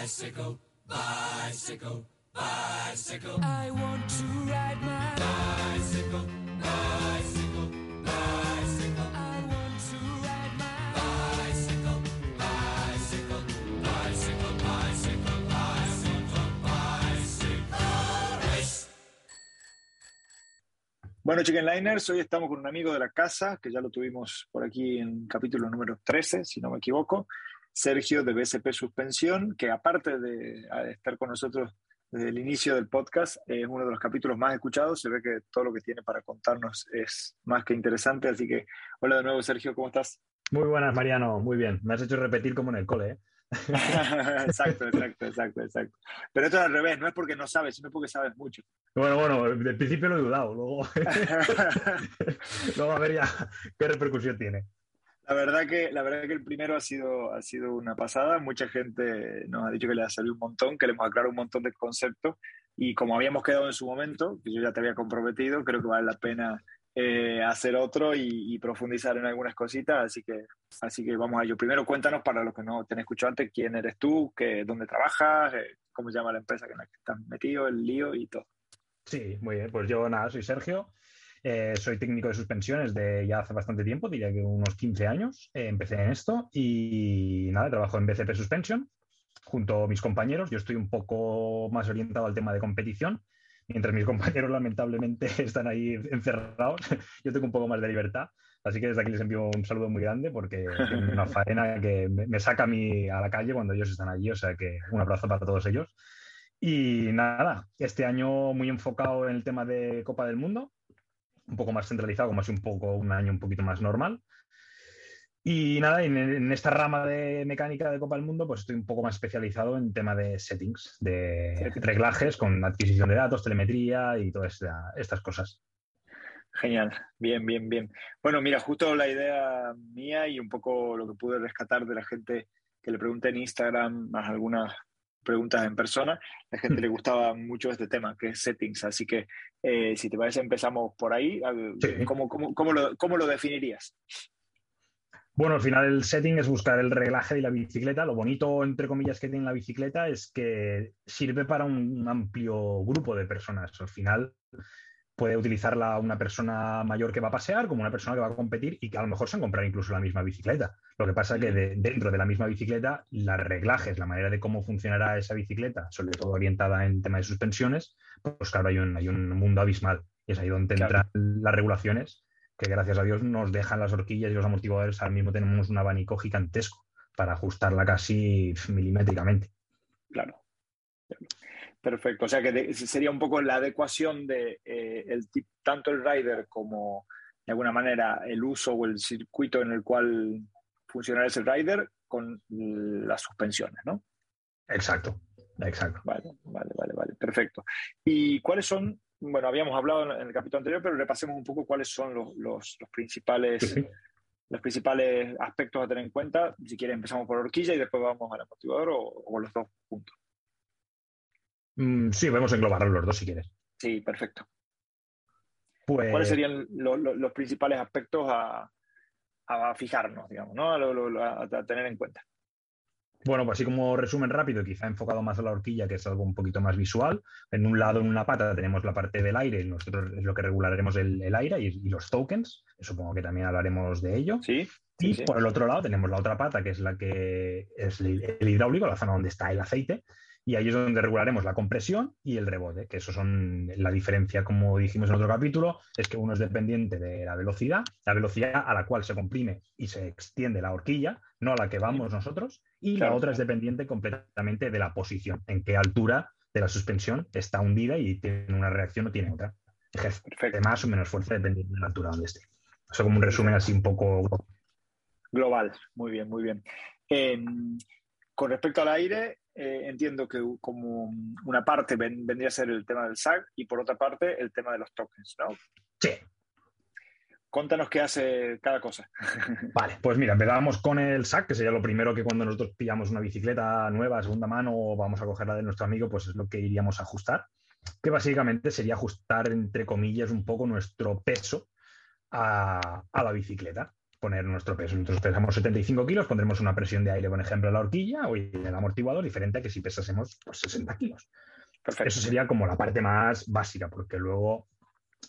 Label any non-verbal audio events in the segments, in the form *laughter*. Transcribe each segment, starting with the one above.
Bicycle, bicycle, bicycle. I want to ride my bicycle, bicycle, bicycle. I want to ride my bicycle, bicycle, bicycle, bicycle, bicycle, bicycle race. Bueno, Chicken Liners, hoy estamos con un amigo de la casa, que ya lo tuvimos por aquí en capítulo número 13, si no me equivoco, Sergio de BSP Suspensión, que aparte de estar con nosotros desde el inicio del podcast, es uno de los capítulos más escuchados, se ve que todo lo que tiene para contarnos es más que interesante, así que hola de nuevo Sergio, ¿cómo estás? Muy buenas, Mariano, muy bien. Me has hecho repetir como en el cole, ¿eh? *laughs* exacto, exacto, exacto, exacto. Pero esto es al revés, no es porque no sabes, sino porque sabes mucho. Bueno, bueno, de principio lo he dudado, luego, *laughs* *laughs* luego a ver ya qué repercusión tiene. La verdad que, la verdad que el primero ha sido, ha sido una pasada. Mucha gente nos ha dicho que le ha servido un montón, que le hemos aclarado un montón de conceptos. Y como habíamos quedado en su momento, que yo ya te había comprometido, creo que vale la pena eh, hacer otro y, y, profundizar en algunas cositas. Así que, así que vamos a ello. Primero, cuéntanos para los que no te han escuchado antes, quién eres tú, qué, dónde trabajas, eh, cómo se llama la empresa en la que estás metido, el lío y todo. Sí, muy bien. Pues yo nada, soy Sergio. Eh, soy técnico de suspensiones de ya hace bastante tiempo, diría que unos 15 años. Eh, empecé en esto y nada, trabajo en BCP Suspension junto a mis compañeros. Yo estoy un poco más orientado al tema de competición, mientras mis *laughs* compañeros lamentablemente están ahí encerrados. *laughs* Yo tengo un poco más de libertad. Así que desde aquí les envío un saludo muy grande porque es una *laughs* faena que me saca a mí a la calle cuando ellos están allí. O sea que un abrazo para todos ellos. Y nada, este año muy enfocado en el tema de Copa del Mundo un poco más centralizado, como así un poco un año un poquito más normal. Y nada, en, en, esta rama de mecánica de Copa del Mundo, pues estoy un poco más especializado en tema de settings, de reglajes con adquisición de datos, telemetría y todas esta, estas cosas. Genial, bien, bien, bien. Bueno, mira, justo la idea mía y un poco lo que pude rescatar de la gente que le pregunté en Instagram, más algunas preguntas en persona, la gente le gustaba mucho este tema, que es settings. Así que, eh, si te parece, empezamos por ahí. Sí. ¿Cómo, cómo, cómo, lo, ¿Cómo, lo, definirías? Bueno, al final el setting es buscar el reglaje de la bicicleta. Lo bonito, entre comillas, que tiene la bicicleta es que sirve para un amplio grupo de personas. Al final puede utilizarla una persona mayor que va a pasear como una persona que va a competir y que a lo mejor se han comprado incluso la misma bicicleta. Lo que pasa es que de, dentro de la misma bicicleta, los reglajes, la manera de cómo funcionará esa bicicleta, sobre todo orientada en tema de suspensiones, pues claro, hay un, hay un mundo abismal. Y es ahí donde entran claro. las regulaciones que gracias a Dios nos dejan las horquillas y los amortiguadores. Ahora mismo tenemos un abanico gigantesco para ajustarla casi milimétricamente. Claro. Perfecto, o sea que sería un poco la adecuación de eh, el, tanto el rider como de alguna manera el uso o el circuito en el cual funcionará ese rider con las suspensiones, ¿no? Exacto, exacto. Vale, vale, vale, vale, perfecto. ¿Y cuáles son, bueno, habíamos hablado en el capítulo anterior, pero repasemos un poco cuáles son los, los, los principales... Sí, sí. Los principales aspectos a tener en cuenta. Si quieres, empezamos por horquilla y después vamos al amortiguador o, o los dos juntos. Mm, sí, podemos englobar los dos si quieres. Sí, perfecto. Pues... ¿Cuáles serían lo, lo, los principales aspectos a, a, fijarnos, digamos, ¿no? a, a, tener en cuenta? Bueno, pues así como resumen rápido, quizá enfocado más a la horquilla, que es algo un poquito más visual. En un lado, en una pata, tenemos la parte del aire, nosotros es lo que regularemos el, el aire y, y, los tokens, supongo que también hablaremos de ello. Sí. Y sí, por el otro lado tenemos la otra pata, que es la que es el hidráulico, la zona donde está el aceite, y ahí es donde regularemos la compresión y el rebote, que eso son la diferencia, como dijimos en otro capítulo, es que uno es dependiente de la velocidad, la velocidad a la cual se comprime y se extiende la horquilla, no a la que vamos nosotros, y la otra es dependiente completamente de la posición, en qué altura de la suspensión está hundida y tiene una reacción o tiene otra. Ejerce Perfecto. más o menos fuerza dependiendo de la altura donde esté. Eso como un resumen así un poco global. Muy bien, muy bien. Eh, con respecto al aire, eh, entiendo que como una parte ven, vendría a ser el tema del SAG y por otra parte el tema de los tokens, ¿no? Sí. Contanos qué hace cada cosa. *laughs* Vale, pues mira, empezamos con el SAC, que sería lo primero que cuando nosotros pillamos una bicicleta nueva, segunda mano, o vamos a coger la de nuestro amigo, pues es lo que iríamos a ajustar. Que básicamente sería ajustar, entre comillas, un poco nuestro peso a, a la bicicleta. Poner nuestro peso. Nosotros pesamos 75 kilos, pondremos una presión de aire, por ejemplo, en la horquilla o en el amortiguador, diferente a que si pesásemos pues, 60 kilos. Eso sería como la parte más básica, porque luego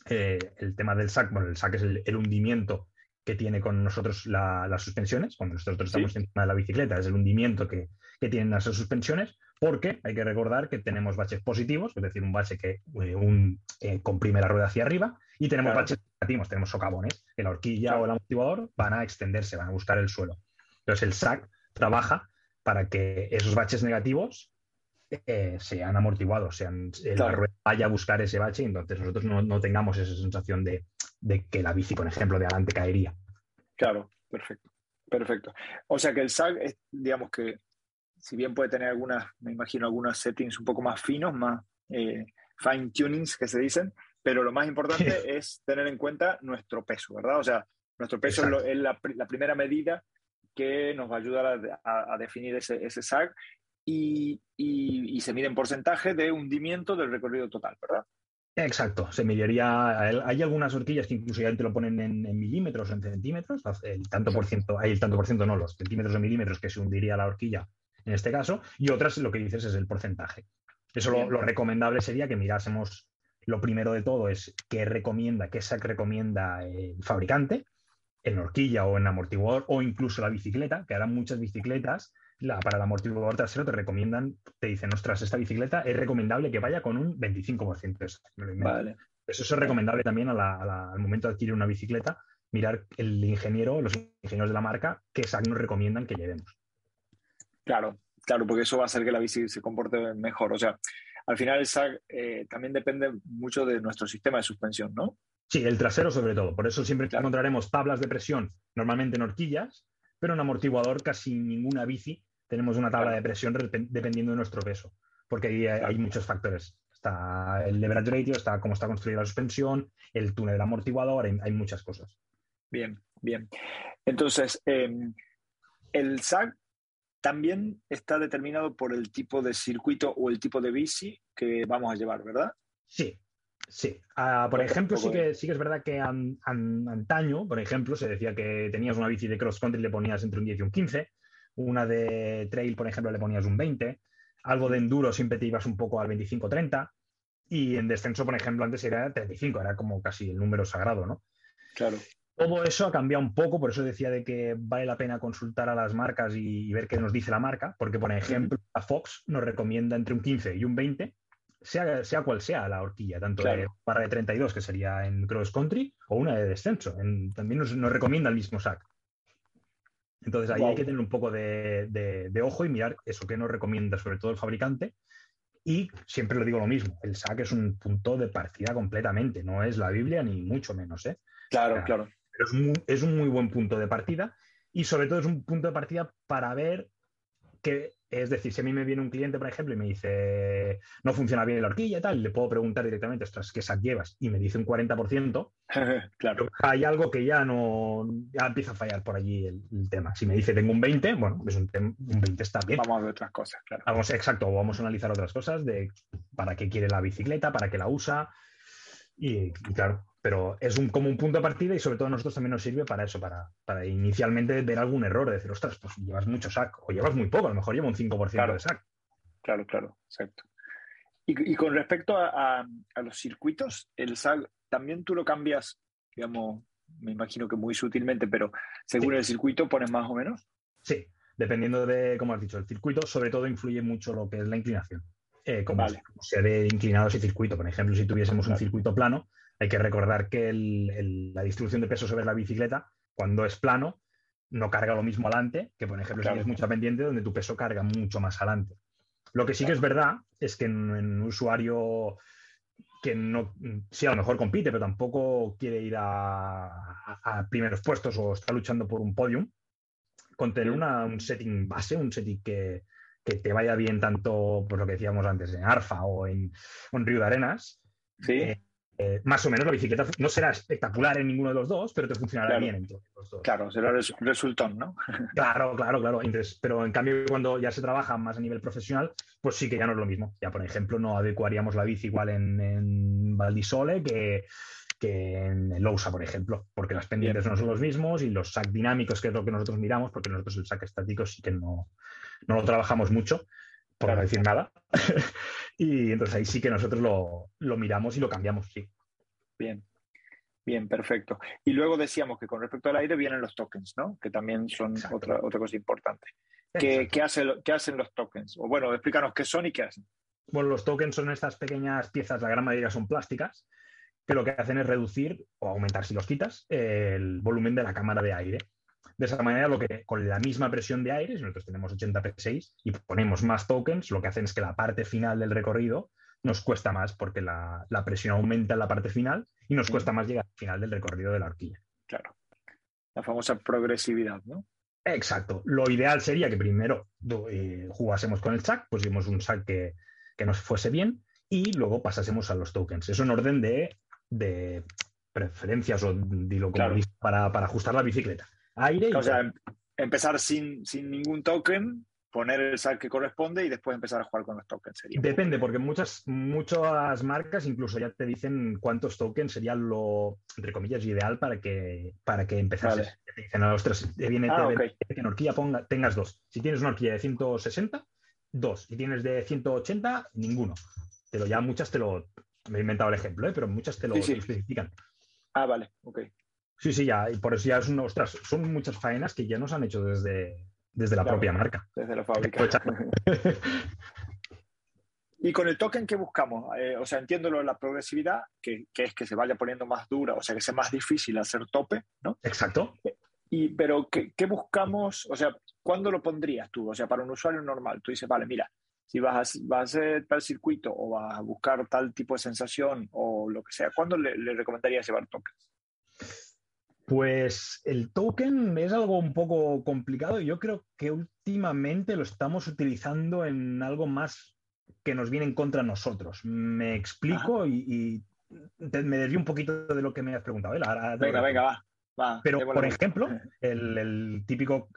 eh, el tema del SAC, bueno, el SAC es el, hundimiento que tiene con nosotros las suspensiones, cuando nosotros estamos encima de la bicicleta, es el hundimiento que, tienen esas suspensiones, porque hay que recordar que tenemos baches positivos, es decir, un bache que eh, un, eh, comprime la rueda hacia arriba, y tenemos baches negativos, tenemos socavones, que la horquilla o el amortiguador van a extenderse, van a buscar el suelo. Entonces el SAC trabaja para que esos baches negativos eh, sean amortiguados, sean, la rueda vaya a buscar ese bache y entonces nosotros no, tengamos esa sensación de, que la bici, por ejemplo, de adelante caería. Claro, perfecto. Perfecto. O sea que el es, digamos que, si bien puede tener algunas, me imagino, algunos settings un poco más finos, más eh, fine tunings que se dicen, pero lo más importante *laughs* es tener en cuenta nuestro peso, ¿verdad? O sea, nuestro peso es, la, primera medida que nos va a ayudar a, definir ese, ese SAG y, se mide en porcentaje de hundimiento del recorrido total, ¿verdad? Exacto, se mediría. Hay algunas horquillas que incluso ya te lo ponen en, milímetros o en centímetros, el tanto por ciento, hay el tanto por ciento, no, los centímetros o milímetros que se hundiría la horquilla en este caso, y otras lo que dices es el porcentaje. Eso lo, recomendable sería que mirásemos lo primero de todo es qué recomienda, qué SAC recomienda el fabricante en horquilla o en amortiguador o incluso la bicicleta, que harán muchas bicicletas para el amortiguador trasero te recomiendan, te dicen, ostras, esta bicicleta es recomendable que vaya con un 25% de Vale. Eso es recomendable también al momento de adquirir una bicicleta, mirar el ingeniero, los ingenieros de la marca, qué SAC nos recomiendan que llevemos. Claro, claro, porque eso va a hacer que la bici se comporte mejor. O sea, al final el SAC eh, también depende mucho de nuestro sistema de suspensión, ¿no? Sí, el trasero sobre todo. Por eso siempre encontraremos tablas de presión, normalmente en horquillas, pero en amortiguador casi ninguna bici tenemos una tabla de presión dependiendo de nuestro peso, porque ahí hay, muchos factores. Está el leverage ratio, está cómo está construida la suspensión, el túnel del amortiguador, hay, muchas cosas. Bien, bien. Entonces, em, el SAG también está determinado por el tipo de circuito o el tipo de bici que vamos a llevar, ¿verdad? Sí, sí. Ah, por ejemplo, sí que, sí que es verdad que antaño, por ejemplo, se decía que tenías una bici de cross country y le ponías entre un 10 y un 15 una de trail, por ejemplo, le ponías un 20, algo de enduro siempre te ibas un poco al 25-30 y en descenso, por ejemplo, antes era 35, era como casi el número sagrado, ¿no? Claro. Todo eso ha cambiado un poco, por eso decía de que vale la pena consultar a las marcas y, ver qué nos dice la marca, porque por ejemplo, la Fox nos recomienda entre un 15 y un 20, sea, sea cual sea la horquilla, tanto de barra de 32, que sería en cross country, o una de descenso. también nos, nos, recomienda el mismo SAC. Entonces ahí hay que tener un poco de, ojo y mirar eso que nos recomienda sobre todo el fabricante. Y siempre lo digo lo mismo, el SAC es un punto de partida completamente, no es la Biblia ni mucho menos. ¿eh? Claro, claro. Pero es, es un muy buen punto de partida y sobre todo es un punto de partida para ver que es decir, si a mí me viene un cliente, por ejemplo, y me dice, no funciona bien la horquilla y tal, le puedo preguntar directamente, ostras, ¿qué SAC llevas? Y me dice un 40%, *laughs* claro. hay algo que ya no, ya empieza a fallar por allí el, tema. Si me dice, tengo un 20, bueno, es un, un 20 está bien. Vamos a ver otras cosas, claro. Vamos, exacto, vamos a analizar otras cosas de para qué quiere la bicicleta, para qué la usa. y claro, pero es un, como un punto de partida y sobre todo a nosotros también nos sirve para eso, para, para inicialmente ver algún error, de decir, ostras, pues llevas mucho SAC o llevas muy poco, a lo mejor lleva un 5% de SAC. Claro, claro, exacto. Y, con respecto a, los circuitos, el SAC también tú lo cambias, digamos, me imagino que muy sutilmente, pero según el circuito pones más o menos. Sí, dependiendo de, como has dicho, el circuito, sobre todo influye mucho lo que es la inclinación. Eh, como, se ve inclinado ese circuito. Por ejemplo, si tuviésemos un circuito plano, hay que recordar que la distribución de peso sobre la bicicleta, cuando es plano, no carga lo mismo adelante que, por ejemplo, si tienes mucha pendiente donde tu peso carga mucho más adelante. Lo que sí que es verdad es que en, un usuario que no, sí, a lo mejor compite, pero tampoco quiere ir a, primeros puestos o está luchando por un podium, con tener un setting base, un setting que, te vaya bien tanto, por lo que decíamos antes, en Arfa o en, Río de Arenas, ¿Sí? Eh, eh, más o menos la bicicleta no será espectacular en ninguno de los dos, pero te funcionará bien en todos los dos. Claro, será resultón, ¿no? *laughs* claro, claro, claro. pero en cambio, cuando ya se trabaja más a nivel profesional, pues sí que ya no es lo mismo. Ya, por ejemplo, no adecuaríamos la bici igual en, Valdisole que, que en el OUSA, por ejemplo, porque las pendientes no son los mismos y los SAC dinámicos, que es lo que nosotros miramos, porque nosotros el SAC estático sí que no, no lo trabajamos mucho, por no decir nada. *laughs* y entonces ahí sí que nosotros lo, lo miramos y lo cambiamos, sí. Bien. Bien, perfecto. Y luego decíamos que con respecto al aire vienen los tokens, ¿no? Que también son otra, otra cosa importante. ¿Qué, ¿Qué, hacen los tokens? O bueno, explícanos qué son y qué hacen. Bueno, los tokens son estas pequeñas piezas, la gran mayoría son plásticas, que lo que hacen es reducir o aumentar, si los quitas, el volumen de la cámara de aire. De esa manera, lo que con la misma presión de aire, si nosotros tenemos 80 P6 y ponemos más tokens, lo que hacen es que la parte final del recorrido nos cuesta más porque la, presión aumenta en la parte final y nos cuesta más llegar al final del recorrido de la horquilla. Claro. La famosa progresividad, ¿no? Exacto. Lo ideal sería que primero eh, jugásemos con el SAC, pusimos un SAC que, nos fuese bien y luego pasásemos a los tokens. Eso en orden de, preferencias o dilo como para, ajustar la bicicleta. Aire O sea, empezar sin, sin ningún token poner el SAC que corresponde y después empezar a jugar con los tokens. Depende, porque muchas, muchas marcas incluso ya te dicen cuántos tokens sería lo, entre comillas, ideal para que, para que empezases. Te dicen a los tres, te viene, ah, que en horquilla ponga, tengas dos. Si tienes una horquilla de 160, dos. Si tienes de 180, ninguno. Pero ya muchas te lo, me he inventado el ejemplo, ¿eh? pero muchas te lo especifican. Ah, vale, ok. Sí, sí, ya, y por eso ya es una, ostras, son muchas faenas que ya nos han hecho desde, desde la propia marca. Desde la fábrica. *laughs* y con el token que buscamos, eh, o sea, entiendo lo de la progresividad, que, es que se vaya poniendo más dura, o sea, que sea más difícil hacer tope, ¿no? Exacto. Y, pero, ¿qué, buscamos? O sea, ¿cuándo lo pondrías tú? O sea, para un usuario normal, tú dices, vale, mira, si vas a, vas a hacer tal circuito o vas a buscar tal tipo de sensación o lo que sea, ¿cuándo le, le recomendarías llevar tokens? Pues el token es algo un poco complicado y yo creo que últimamente lo estamos utilizando en algo más que nos viene en contra nosotros. Me explico y, me desvío un poquito de lo que me has preguntado. ¿eh? venga, venga, va. Pero, por ejemplo, *laughs* el, típico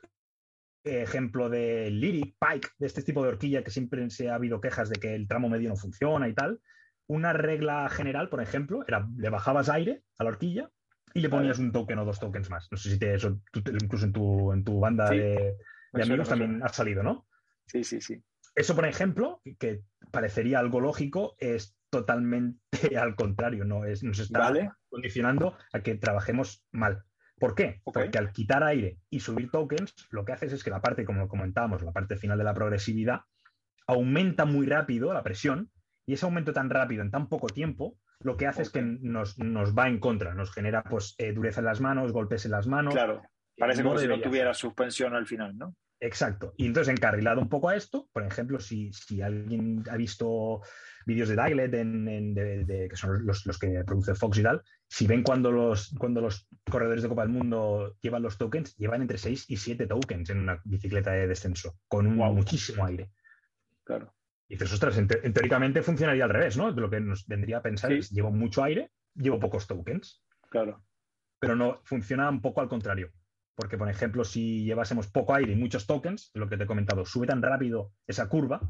ejemplo de Lyric, Pike, de este tipo de horquilla que siempre se ha habido quejas de que el tramo medio no funciona y tal. Una regla general, por ejemplo, era le bajabas aire a la horquilla y le ponías un token o dos tokens más. No sé si te, eso, incluso en tu, en tu banda de, amigos también ha salido, ¿no? Sí, sí, sí. Eso, por ejemplo, que parecería algo lógico, es totalmente *laughs* al contrario, ¿no? Es, nos está condicionando a que trabajemos mal. ¿Por qué? Porque al quitar aire y subir tokens, lo que haces es que la parte, como comentábamos, la parte final de la progresividad, aumenta muy rápido la presión y ese aumento tan rápido en tan poco tiempo lo que hace es que nos, va en contra, nos genera pues eh, dureza en las manos, golpes en las manos. Claro, parece como si no tuviera suspensión al final, ¿no? Exacto. Y entonces, encarrilado un poco a esto, por ejemplo, si, alguien ha visto vídeos de Diaglet, en, que son los, que produce Fox y tal, si ven cuando los, cuando los corredores de Copa del Mundo llevan los tokens, llevan entre 6 y 7 tokens en una bicicleta de descenso, con un, muchísimo aire. Claro. Y dices, ostras, teóricamente funcionaría al revés, ¿no? Lo que nos vendría a pensar es, llevo mucho aire, llevo pocos tokens. Claro. Pero no, funciona un poco al contrario. Porque, por ejemplo, si llevásemos poco aire y muchos tokens, lo que te he comentado, sube tan rápido esa curva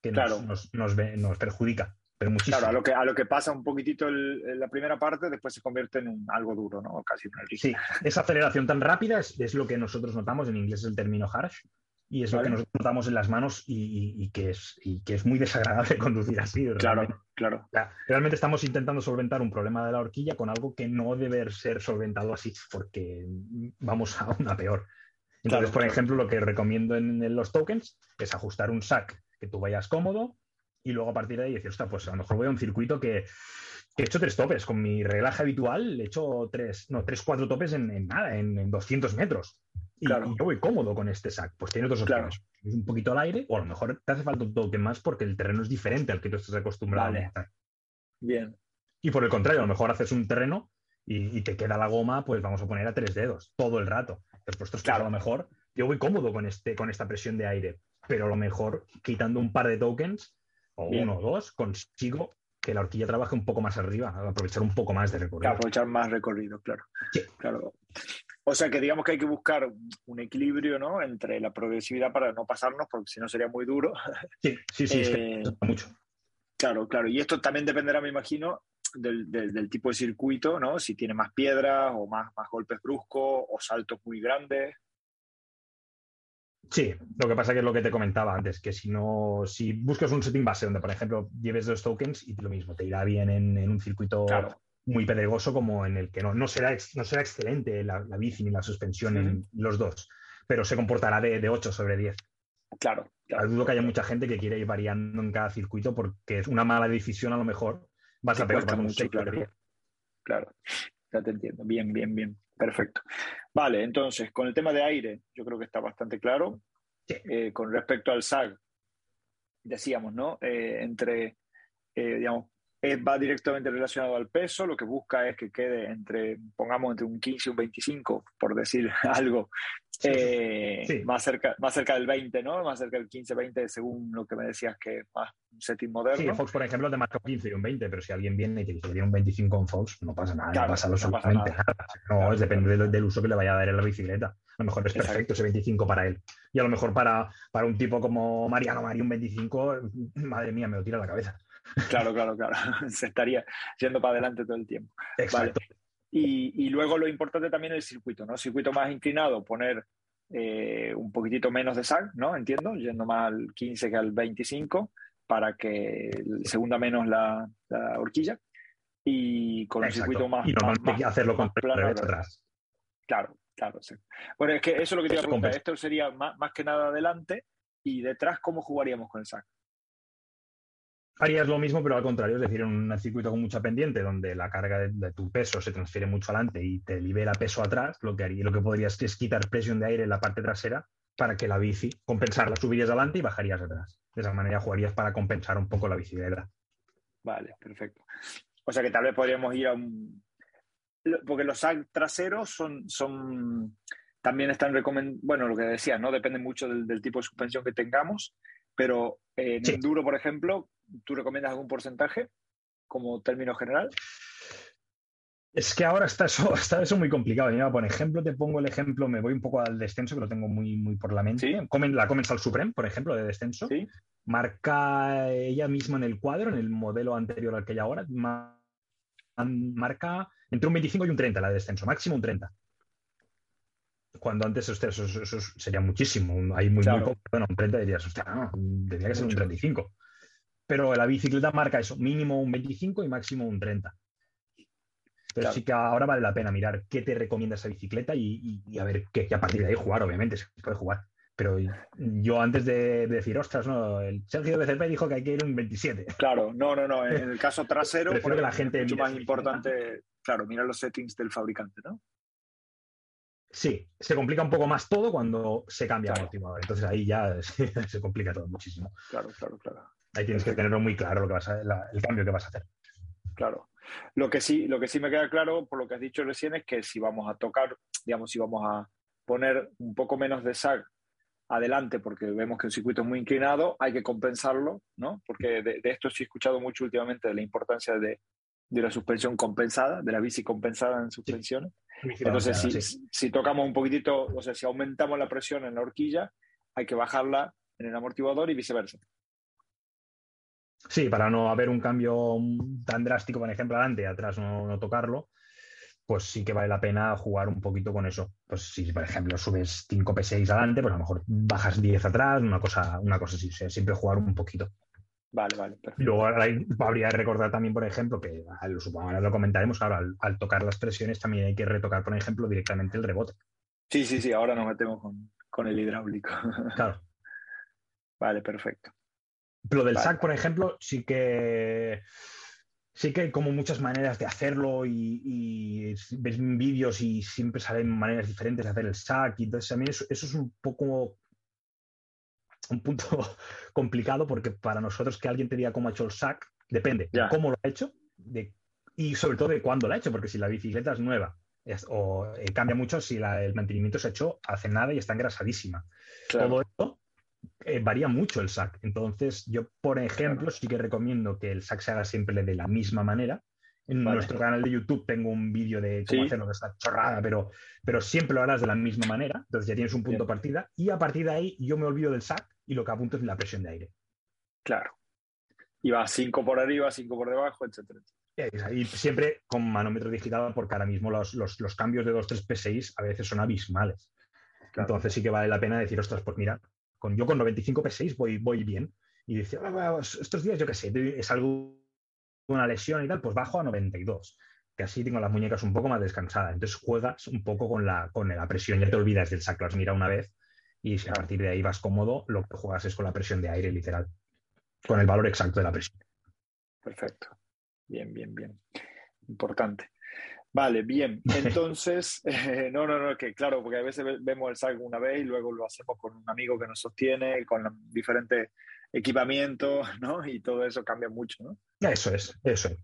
que nos, nos, perjudica. Pero muchísimo. Claro, a lo que, a lo que pasa un poquitito en la primera parte, después se convierte en algo duro, ¿no? Casi Sí, esa aceleración tan rápida es, es, lo que nosotros notamos, en inglés es el término harsh, y es lo que nosotros notamos en las manos y, que es, que es muy desagradable *laughs* conducir así. Claro, claro. Realmente estamos intentando solventar un problema de la horquilla con algo que no debe ser solventado así, porque vamos a una peor. Entonces, por ejemplo, lo que recomiendo en, los tokens es ajustar un SAC que tú vayas cómodo y luego a partir de ahí decir, pues a lo mejor voy a un circuito que, he hecho tres topes. Con mi reglaje habitual he hecho tres, no, tres, cuatro topes en, nada, en, en 200 metros. Y, yo voy cómodo con este sac. Pues tiene dos opciones. Un poquito al aire, o a lo mejor te hace falta un toque más porque el terreno es diferente al que tú estás acostumbrado a Bien. Y por el contrario, a lo mejor haces un terreno y, te queda la goma, pues vamos a poner a tres dedos todo el rato. Pues esto claro. a lo mejor yo voy cómodo con, este, con esta presión de aire, pero a lo mejor quitando un par de tokens, o uno o dos, consigo que la horquilla trabaje un poco más arriba, aprovechar un poco más de recorrido. aprovechar más recorrido, claro. claro. O sea que digamos que hay que buscar un equilibrio ¿no? entre la progresividad para no pasarnos, porque si no sería muy duro. *laughs* Sí, sí, sí, eh, mucho. Claro, claro. Y esto también dependerá, me imagino, del, del, tipo de circuito, ¿no? Si tiene más piedras o más, más golpes bruscos o saltos muy grandes. Sí, lo que pasa que es lo que te comentaba antes, que si no, si buscas un setting base donde, por ejemplo, lleves dos tokens y lo mismo, te irá bien en, un circuito muy pedregoso como en el que no, no, será, no será excelente la, bici ni la suspensión en los dos, pero se comportará de, de 8 sobre 10. Claro, claro. Dudo que haya mucha gente que quiere ir variando en cada circuito porque es una mala decisión a lo mejor vas a pegar mucho, claro. claro, ya te entiendo. Bien, bien, bien. Perfecto. Vale, entonces, con el tema de aire, yo creo que está bastante claro. Eh, con respecto al SAG, decíamos, ¿no? Eh, entre, eh, digamos, va directamente relacionado al peso, lo que busca es que quede entre, pongamos, entre un 15 y un 25, por decir *laughs* algo, eh, Más, cerca, más cerca del 20, ¿no? Más cerca del 15, 20, según lo que me decías que es más un setting moderno. Sí, Fox, por ejemplo, te marca un 15 y un 20, pero si alguien viene y te dice que tiene un 25 en Fox, no pasa nada, no pasa absolutamente nada. No, es depende del, uso que le vaya a dar en la bicicleta. A lo mejor es perfecto ese 25 para él. Y a lo mejor para, para un tipo como Mariano Mari, un 25, madre mía, me lo tira la cabeza. Claro, claro, claro. *laughs* Se estaría yendo para adelante todo el tiempo. Exacto. Y, luego lo importante también es el circuito, ¿no? Circuito más inclinado, poner eh, un poquitito menos de SAG, ¿no? Entiendo, yendo más al 15 que al 25 para que segunda menos la, horquilla y con el circuito más... Y normalmente hacerlo con plano atrás. Claro, claro, sí. Bueno, es que eso es lo que te iba a preguntar. Esto sería más, más, que nada adelante y detrás, ¿cómo jugaríamos con el SAG? Harías lo mismo, pero al contrario, es decir, en un circuito con mucha pendiente, donde la carga de, tu peso se transfiere mucho adelante y te libera peso atrás, lo que haría, lo que podrías es quitar presión de aire en la parte trasera para que la bici, compensarla, subirías adelante y bajarías atrás. De esa manera jugarías para compensar un poco la bicicleta. Vale, perfecto. O sea que tal vez podríamos ir a un... Porque los SAG traseros son, son también están recomendados, bueno, lo que decía, ¿no? Depende mucho del, tipo de suspensión que tengamos, pero en enduro, por ejemplo, ¿Tú recomiendas algún porcentaje como término general? Es que ahora está eso, *laughs* está eso muy complicado. por ejemplo, te pongo el ejemplo, me voy un poco al descenso, que lo tengo muy, muy por la mente. la Comensal Supreme, por ejemplo, de descenso. Marca ella misma en el cuadro, en el modelo anterior al que hay ahora, marca entre un 25 y un 30 la de descenso, máximo un 30. Cuando antes eso, sería muchísimo. Hay muy, muy bueno, un 30 dirías, hostia, no, tendría que ser un 35 pero la bicicleta marca eso, mínimo un 25 y máximo un 30. Pero sí que ahora vale la pena mirar qué te recomienda esa bicicleta y, a ver qué, y a partir de ahí jugar, obviamente, se puede jugar. Pero yo antes de, decir, ostras, no, el Sergio BCP dijo que hay que ir un 27. Claro, no, no, no. En el caso trasero, porque la gente es mucho más importante, claro, mira los settings del fabricante, ¿no? Sí, se complica un poco más todo cuando se cambia el amortiguador. Entonces ahí ya *laughs* se complica todo muchísimo. Claro, claro, claro. Ahí tienes que tenerlo muy claro lo que vas a, el cambio que vas a hacer. Claro. Lo que, sí, lo que sí me queda claro, por lo que has dicho recién, es que si vamos a tocar, digamos, si vamos a poner un poco menos de SAG adelante porque vemos que el circuito es muy inclinado, hay que compensarlo, ¿no? Porque de, esto sí he escuchado mucho últimamente de la importancia de, la suspensión compensada, de la bici compensada en suspensiones. Entonces, si, si, tocamos un poquitito, o sea, si aumentamos la presión en la horquilla, hay que bajarla en el amortiguador y viceversa. Sí, para no haber un cambio tan drástico, por ejemplo, adelante y atrás no, tocarlo, pues sí que vale la pena jugar un poquito con eso. Pues si, por ejemplo, subes 5 P6 adelante, pues a lo mejor bajas 10 atrás, una cosa, una cosa así, siempre jugar un poquito. Vale, vale, perfecto. Luego habría que recordar también, por ejemplo, que lo supongo, ahora lo comentaremos, ahora al, tocar las presiones también hay que retocar, por ejemplo, directamente el rebote. Sí, sí, sí, ahora nos metemos con, con el hidráulico. Claro. *laughs* vale, perfecto. Lo del SAC, por ejemplo, sí que sí que hay como muchas maneras de hacerlo y, ves vídeos y siempre salen maneras diferentes de hacer el SAC y entonces también eso, eso es un poco un punto *laughs* complicado porque para nosotros que alguien te diga cómo ha hecho el SAC depende de cómo lo ha hecho y sobre todo de cuándo lo ha hecho, porque si la bicicleta es nueva o eh, cambia mucho si el mantenimiento se ha hecho hace nada y está engrasadísima. Todo esto eh, varía mucho el SAC. Entonces, yo, por ejemplo, sí que recomiendo que el SAC se haga siempre de la misma manera. En nuestro canal de YouTube tengo un vídeo de cómo hacerlo, que está chorrada, pero, pero siempre lo harás de la misma manera. Entonces ya tienes un punto de partida. Y a partir de ahí yo me olvido del SAC y lo que apunto es la presión de aire. Claro. Y va 5 por arriba, 5 por debajo, etcétera. Y siempre con manómetro digital, porque ahora mismo los, cambios de 2.3 P6 a veces son abismales. Entonces sí que vale la pena decir, ostras, pues mira, con, yo con 95 P6 voy, voy bien. Y dice, ah, estos días yo qué sé, es algo, una lesión y tal, pues bajo a 92 que así tengo las muñecas un poco más descansadas. Entonces juegas un poco con la, con la presión, ya te olvidas del sacro, mira una vez y si a partir de ahí vas cómodo, lo que juegas es con la presión de aire, literal, con el valor exacto de la presión. Perfecto. Bien, bien, bien. Importante. Vale, bien. *laughs* Entonces, eh, no, no, no, que claro, porque a veces vemos el saco una vez y luego lo hacemos con un amigo que nos sostiene, con diferentes equipamientos, *laughs* ¿no? Y todo eso cambia mucho, ¿no? Eso es, eso es.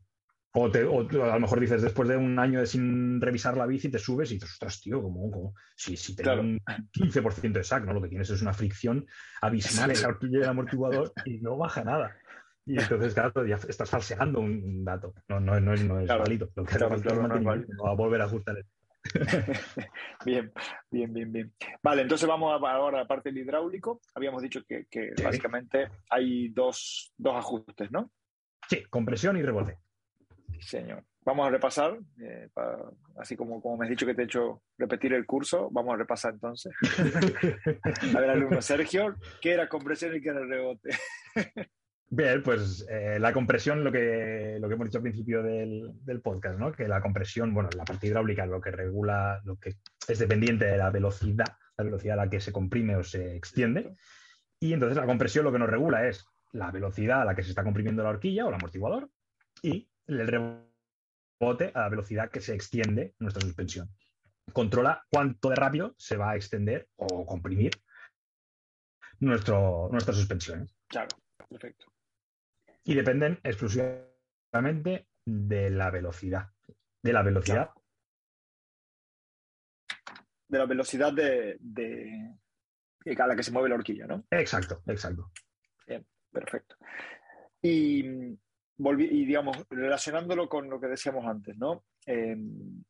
O, a lo mejor dices, después de un año de sin revisar la bici, te subes y dices, ostras, tío, como, si, si te un 15% de sac, ¿no? Lo que tienes es una fricción abismal en del amortiguador y no baja nada. Y entonces, claro, ya estás falseando un dato. No, no, no es, no es válido. Lo que claro, claro, no, va a volver a ajustar el... *laughs* bien, bien, bien, bien. Vale, entonces vamos ahora a la parte del hidráulico. Habíamos dicho que, que básicamente hay dos, dos ajustes, ¿no? Sí, compresión y rebote señor. Vamos a repasar, eh, así como, como me has dicho que te he hecho repetir el curso, vamos a repasar entonces. *laughs* a ver, alumno Sergio, ¿qué era compresión y qué era rebote? *laughs* Bien, pues eh, la compresión, lo que, lo que hemos dicho al principio del, podcast, ¿no? Que la compresión, bueno, la parte hidráulica lo que regula, lo que es dependiente de la velocidad, la velocidad a la que se comprime o se extiende. Y entonces la compresión lo que nos regula es la velocidad a la que se está comprimiendo la horquilla o el amortiguador y el rebote a la velocidad que se extiende nuestra suspensión. Controla cuánto de rápido se va a extender o comprimir nuestro, nuestras suspensiones. Claro, perfecto. Y dependen exclusivamente de la velocidad. De la velocidad. De la velocidad de, de, a la que se mueve la horquilla, ¿no? Exacto, exacto. Bien, perfecto. Y y digamos, relacionándolo con lo que decíamos antes, ¿no? Em,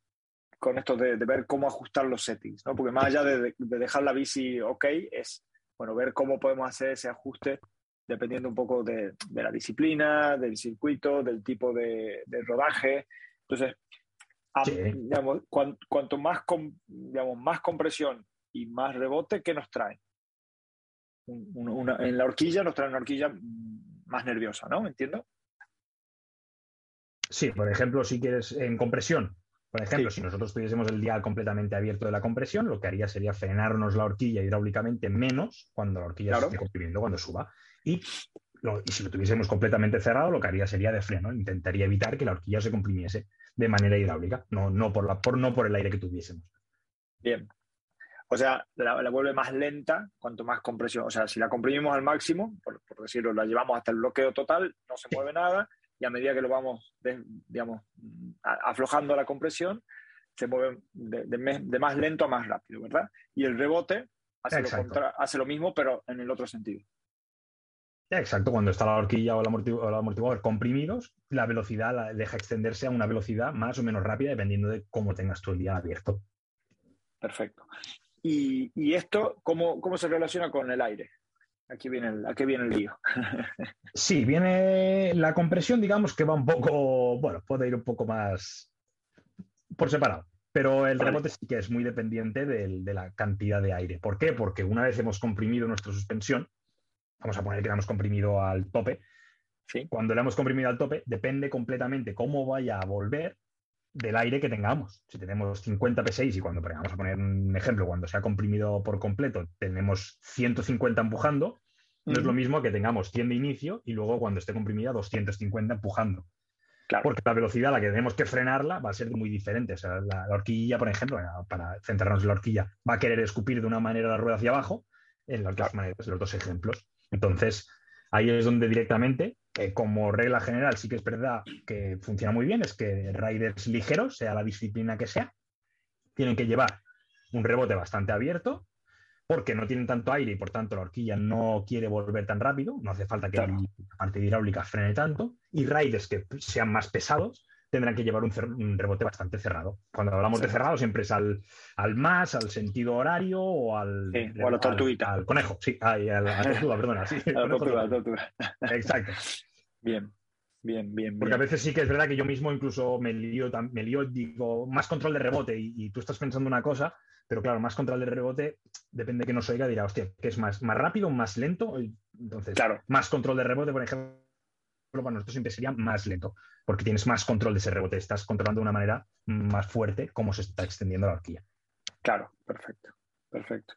con esto de, ver cómo ajustar los settings, ¿no? Porque más allá de, dejar la bici ok, es, bueno, ver cómo podemos hacer ese ajuste dependiendo un poco de, la disciplina, del circuito, del tipo de, rodaje. Entonces, digamos, cuanto más, digamos, más compresión y más rebote, ¿qué nos trae? en la horquilla nos trae una horquilla más nerviosa, ¿no? ¿Entiendo? Sí, por ejemplo, si quieres en compresión, por ejemplo, si nosotros tuviésemos el dial completamente abierto de la compresión, lo que haría sería frenarnos la horquilla hidráulicamente menos cuando la horquilla se esté comprimiendo, cuando suba. Y, si lo tuviésemos completamente cerrado, lo que haría sería de freno. Intentaría evitar que la horquilla se comprimiese de manera hidráulica, no, no, por, la, por, no por el aire que tuviésemos. Bien. O sea, la, vuelve más lenta cuanto más compresión. O sea, si la comprimimos al máximo, por, por decirlo, la llevamos hasta el bloqueo total, no se mueve nada y a medida que lo vamos, digamos, aflojando la compresión, se mueve de, más lento a más rápido, ¿verdad? Y el rebote hace lo, mismo, pero en el otro sentido. Exacto, cuando está la horquilla o el, amortiguador, comprimidos, la velocidad la deja extenderse a una velocidad más o menos rápida dependiendo de cómo tengas tu el día abierto. Perfecto. ¿Y, esto cómo, cómo se relaciona con el aire? Aquí viene el, aquí viene el lío. *laughs* sí, viene la compresión, digamos que va un poco, bueno, puede ir un poco más por separado. Pero el rebote sí que es muy dependiente de la cantidad de aire. ¿Por qué? Porque una vez hemos comprimido nuestra suspensión, vamos a poner que la hemos comprimido al tope, ¿Sí? cuando la hemos comprimido al tope, depende completamente cómo vaya a volver del aire que tengamos. Si tenemos 50 P6 y cuando, vamos a poner un ejemplo, cuando se ha comprimido por completo, tenemos 150 empujando, no es lo mismo que tengamos 100 de inicio y luego cuando esté comprimida 250 empujando. Porque la velocidad a la que tenemos que frenarla va a ser muy diferente. O sea, la, horquilla, por ejemplo, para centrarnos en la horquilla, va a querer escupir de una manera la rueda hacia abajo, en las dos maneras, los dos ejemplos. Entonces, ahí es donde directamente como regla general sí que es verdad que funciona muy bien, es que riders ligeros, sea la disciplina que sea, tienen que llevar un rebote bastante abierto porque no tienen tanto aire y por tanto la horquilla no quiere volver tan rápido, no hace falta que la parte hidráulica frene tanto, y riders que sean más pesados tendrán que llevar un, rebote bastante cerrado. Cuando hablamos de cerrado siempre es al, más, al sentido horario o al... o a la tortuguita. Al, conejo, sí, a la *laughs* tortuga, perdona. Sí, a la tortuga, tortuga. Exacto. Bien, Bien, bien, Porque a veces sí que es verdad que yo mismo incluso me lío, me lío, digo, más control de rebote y, y tú estás pensando una cosa, pero claro, más control de rebote, depende de que nos oiga, dirá, hostia, ¿qué es más, más rápido, más lento? Entonces, Claro, más control de rebote, por ejemplo, para nosotros siempre sería más lento, porque tienes más control de ese rebote, estás controlando de una manera más fuerte cómo se está extendiendo la horquilla. claro, perfecto, perfecto.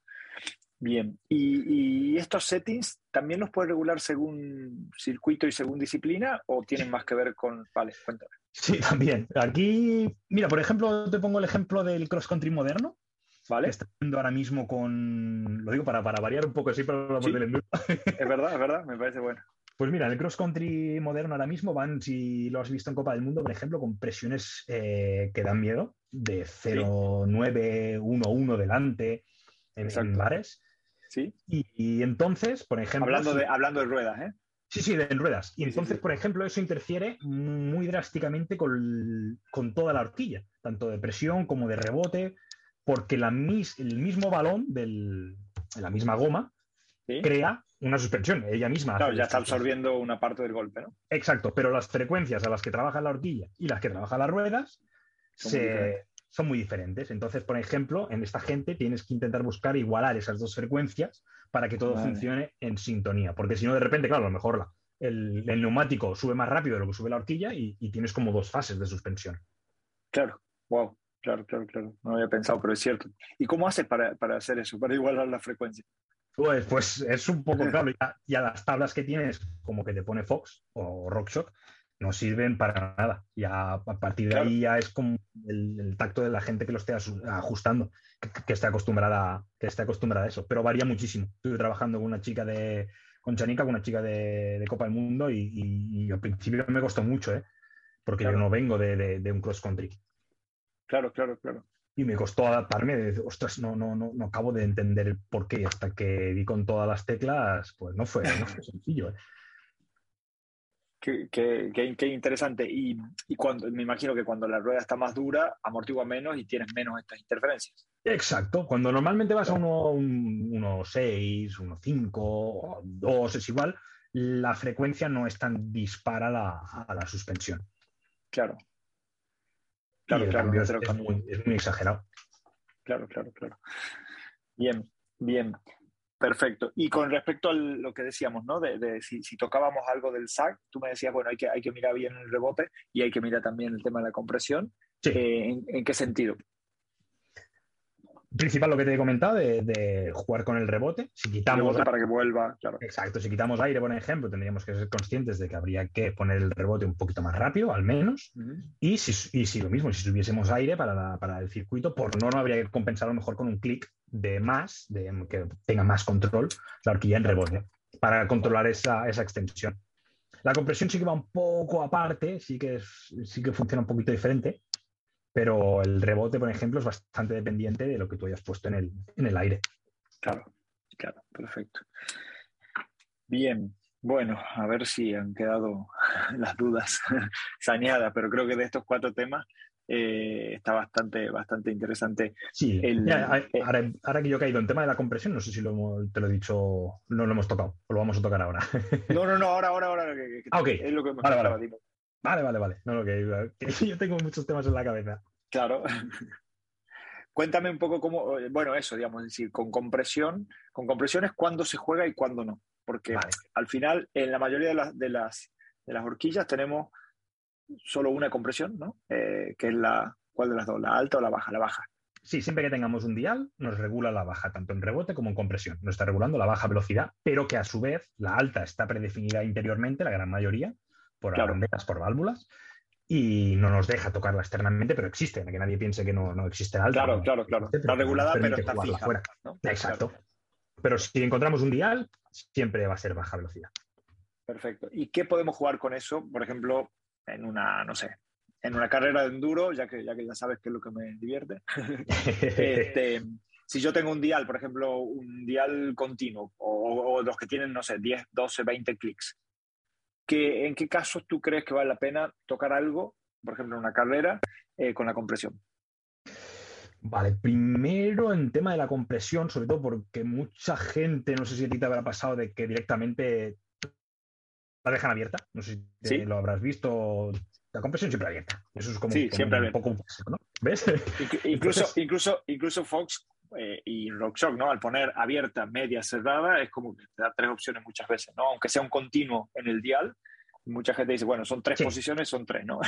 Bien, y, y estos settings también los puedes regular según circuito y según disciplina o tienen más que ver con... Vale, cuéntame. Sí, *laughs* también. Aquí, mira, por ejemplo, te pongo el ejemplo del cross country moderno, que ¿Vale? está haciendo ahora mismo con, lo digo para, para variar un poco, siempre hablamos Sí. del enduro. Es verdad, es verdad, me parece bueno. Pues mira, el cross country moderno ahora mismo van, si lo has visto en Copa del Mundo, por ejemplo, con presiones eh, que dan miedo, de 0,9, 1,1 delante en, en bares. ¿Sí? Y, y entonces, por ejemplo. Hablando de, hablando de ruedas, ¿eh? Sí, sí, de en ruedas. Y Sí, sí, entonces, sí. por ejemplo, eso interfiere muy drásticamente con, con toda la horquilla, tanto de presión como de rebote, porque la mis- el mismo balón de la misma goma ¿Sí? crea una suspensión, ella misma. Claro, ya está absorbiendo una parte del golpe, ¿no? Exacto, pero las frecuencias a las que trabaja la horquilla y las que trabaja las ruedas Son se- muy diferentes. son muy diferentes. Entonces, por ejemplo, en esta gente tienes que intentar buscar igualar esas dos frecuencias para que todo Vale. funcione en sintonía. Porque si no, de repente, claro, a lo mejor la- el, el neumático sube más rápido de lo que sube la horquilla y, y tienes como dos fases de suspensión. Claro, wow, claro, claro, claro. No había pensado, pero es cierto. ¿Y cómo haces para, para hacer eso, para igualar la frecuencia? Pues, pues es un poco claro. Ya, ya las tablas que tienes, como que te pone Fox o RockShox, no sirven para nada. Ya a partir de Claro. ahí ya es como el, el tacto de la gente que lo esté ajustando, que, que esté acostumbrada, que esté acostumbrada a eso. Pero varía muchísimo. Estuve trabajando con una chica de, con Chanica, con una chica de, de Copa del Mundo y, y- y al principio me costó mucho, ¿eh? Porque Claro. yo no vengo de, de- de un cross country. Claro, claro, claro. Y me costó adaptarme, de ostras, no, no, no, no acabo de entender el por qué. Hasta que di con todas las teclas, pues no fue, no fue sencillo. ¿eh? Qué, qué- qué- qué interesante. Y, y cuando, me imagino que cuando la rueda está más dura, amortigua menos y tienes menos estas interferencias. Exacto. Cuando normalmente vas a uno, un, 1.6, 1.5 o 2, es igual, la frecuencia no es tan dispara a la suspensión. Claro, Claro, claro. es, muy, es muy exagerado. Claro, claro, claro. Bien, bien. Perfecto. Y con respecto a lo que decíamos, ¿no? De, de si, si tocábamos algo del SAC, tú me decías, bueno, hay que, hay que mirar bien el rebote y hay que mirar también el tema de la compresión. Sí. Eh, ¿en, en qué sentido? Principal lo que te he comentado de, de jugar con el rebote. Si quitamos Rebote para que vuelva, claro. Exacto, si quitamos aire, por ejemplo, tendríamos que ser conscientes de que habría que poner el rebote un poquito más rápido, al menos. Y si, y si lo mismo, si tuviésemos aire para, la- para el circuito, por norma habría que compensar a lo mejor con un clic de más, de que tenga más control la horquilla en rebote, para controlar esa, esa extensión. La compresión sí que va un poco aparte, sí que, es- sí que funciona un poquito diferente, pero el rebote, por ejemplo, es bastante dependiente de lo que tú hayas puesto en el, en el aire. Claro, claro, perfecto. Bien, bueno, a ver si han quedado *laughs* las dudas *laughs* saneadas, pero creo que de estos cuatro temas eh, está bastante, bastante interesante. Sí, El- eh, ahora, ahora que yo he caído en tema de la compresión, no sé si lo te lo he dicho, no lo hemos tocado, o lo vamos a tocar ahora. No, no, no, *laughs* ahora, ahora, ahora, que, que- Ah, ok. es lo que me vale. Vale, vale, vale. No, no, que, *laughs* que yo tengo muchos temas en la cabeza. Claro. *laughs* Cuéntame un poco cómo, eh, bueno, eso, digamos, es decir, con compresión, con compresión es cuándo se juega y cuándo no, porque Vale. al final, en la mayoría de las, de las, de las horquillas tenemos solo una compresión, ¿no? Eh, que es la, ¿cuál de las dos? ¿La alta o la baja? La baja. Sí, siempre que tengamos un dial, nos regula la baja, tanto en rebote como en compresión. Nos está regulando la baja velocidad, pero que a su vez la alta está predefinida interiormente, la gran mayoría, por Claro. banderas, por válvulas, y no nos deja tocarla externamente, pero existe, que nadie piense que no, no existe alta. Claro, claro, claro. existe, Está pero regulada, pero está fija. fuera. ¿no? Exacto. Claro, Pero si encontramos un dial, siempre va a ser baja velocidad. perfecto. ¿Y qué podemos jugar con eso? Por ejemplo, en una, no sé, en una carrera de enduro, ya que ya, que ya sabes qué es lo que me divierte. *laughs* Este, si yo tengo un dial, por ejemplo, un dial continuo, o, o los que tienen, no sé, 10, 12, 20 clics, ¿qué, ¿en qué casos tú crees que vale la pena tocar algo, por ejemplo, en una carrera, eh, con la compresión? Vale, primero en tema de la compresión, sobre todo porque mucha gente, no sé si a ti te habrá pasado, de que directamente la dejan abierta. No sé si lo habrás visto. La compresión siempre abierta. Eso es como, sí, siempre un poco ¿no? ¿Ves? *laughs* Incluso, incluso, incluso Fox eh, y RockShox, ¿no? Al poner abierta, media, cerrada, es como que te da tres opciones muchas veces, ¿no? Aunque sea un continuo en el dial, mucha gente dice, bueno, son tres posiciones, son tres, ¿no?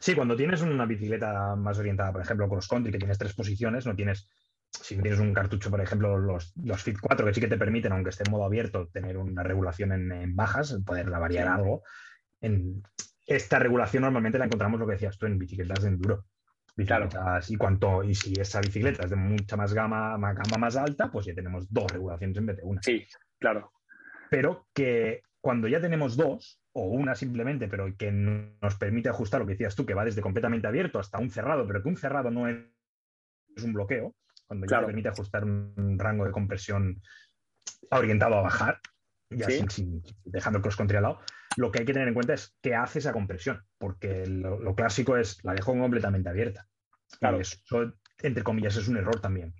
sí, cuando tienes una bicicleta más orientada, por ejemplo, cross country, que tienes tres posiciones, no tienes, si tienes un cartucho, por ejemplo, los, los Fit 4, que sí que te permiten, aunque esté en modo abierto, tener una regulación en, bajas, poder variar algo. En, esta regulación normalmente la encontramos, lo que decías tú, en bicicletas de enduro. Y, cuanto, y si esa bicicleta es de mucha más gama, gama más alta, pues ya tenemos dos regulaciones en vez de una. Sí, claro. Pero que cuando ya tenemos dos, o una simplemente, pero que nos permite ajustar lo que decías tú, que va desde completamente abierto hasta un cerrado, pero que un cerrado no es, un bloqueo, cuando ya te permite ajustar un rango de compresión orientado a bajar, ya sin, dejando el cross country al lado, lo que hay que tener en cuenta es qué hace esa compresión, porque lo, clásico es la dejo completamente abierta. Claro. eso, entre comillas, es un error también.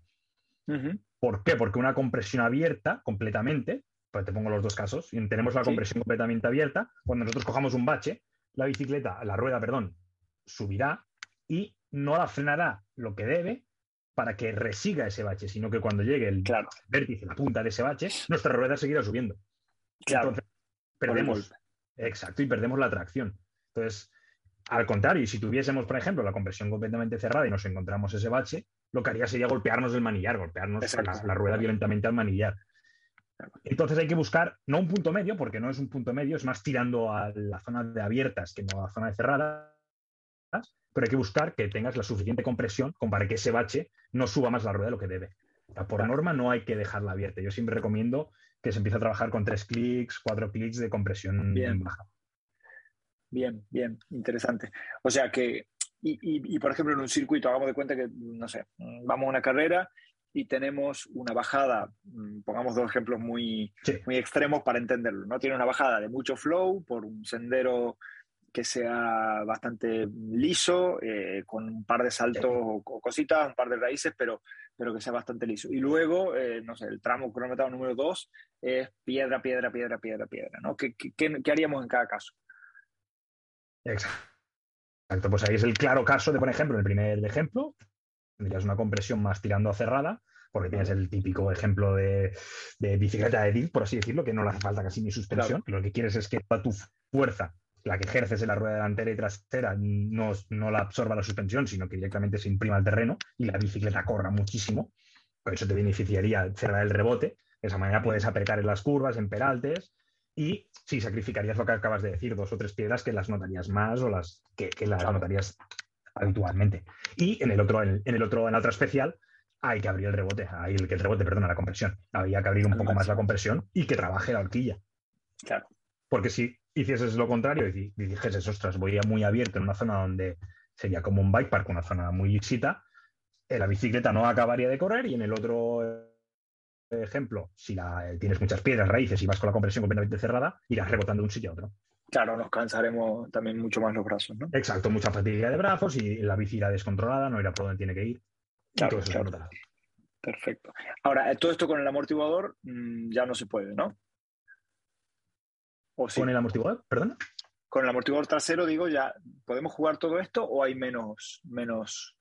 ¿Por qué? Porque una compresión abierta completamente, pues te pongo los dos casos, y tenemos la compresión completamente abierta, cuando nosotros cojamos un bache, la bicicleta, la rueda, perdón, subirá y no la frenará lo que debe para que resiga ese bache, sino que cuando llegue el vértice, la punta de ese bache, nuestra rueda seguirá subiendo. Claro. Entonces, perdemos, exacto, y perdemos la tracción. Entonces, al contrario, y si tuviésemos, por ejemplo, la compresión completamente cerrada y nos encontramos ese bache, lo que haría sería golpearnos el manillar, golpearnos la, rueda violentamente al manillar. Entonces hay que buscar, no un punto medio, porque no es un punto medio, es más tirando a la zona de abiertas que no a la zona de cerradas, pero hay que buscar que tengas la suficiente compresión como para que ese bache no suba más la rueda de lo que debe. Por norma no hay que dejarla abierta. Yo siempre recomiendo que se empiece a trabajar con tres clics, cuatro clics de compresión bien. baja. Bien, bien, interesante. O sea que, y, por ejemplo, en un circuito, hagamos de cuenta que, no sé, vamos a una carrera y tenemos una bajada, mm, pongamos dos ejemplos muy, muy extremos para entenderlo, ¿no? Tiene una bajada de mucho flow por un sendero que sea bastante liso, eh, con un par de saltos o, cositas, un par de raíces, pero, pero que sea bastante liso. Y luego, eh, no sé, el tramo cronometrado número 2 es piedra, piedra, piedra, piedra, piedra, ¿no? ¿Qué, qué, haríamos en cada caso? Exacto, pues ahí es el claro caso de, por ejemplo, el primer ejemplo, tendrías una compresión más tirando a cerrada, porque tienes el típico ejemplo de, bicicleta de DIL, por así decirlo, que no le hace falta casi ni suspensión, lo que quieres es que toda tu fuerza la que ejerces en la rueda delantera y trasera no, no la absorba la suspensión, sino que directamente se imprima al terreno y la bicicleta corra muchísimo. Por eso te beneficiaría cerrar el rebote. De esa manera puedes apretar en las curvas, en peraltes y sí, sacrificarías lo que acabas de decir, dos o tres piedras que las notarías más o las que, las notarías habitualmente. Y en el otro, en, el otro, en la otra especial, hay que abrir el rebote, hay el, el rebote, perdona, la compresión. Había que abrir un poco más la compresión y que trabaje la horquilla. Claro. Porque si hicieses lo contrario y, dijeses, ostras, voy a muy abierto en una zona donde sería como un bike park, una zona muy lisita, eh, la bicicleta no acabaría de correr y en el otro eh, ejemplo, si la, eh, tienes muchas piedras, raíces y vas con la compresión completamente cerrada, irás rebotando de un sitio a otro. Claro, nos cansaremos también mucho más los brazos, ¿no? Exacto, mucha fatiga de brazos y la bici irá descontrolada, no irá por donde tiene que ir. Claro, Perfecto. Ahora, todo esto con el amortiguador mm, ya no se puede, ¿no? ¿Con el amortiguador? Perdón. Con el amortiguador trasero, digo, ya, ¿podemos jugar todo esto o hay menos, menos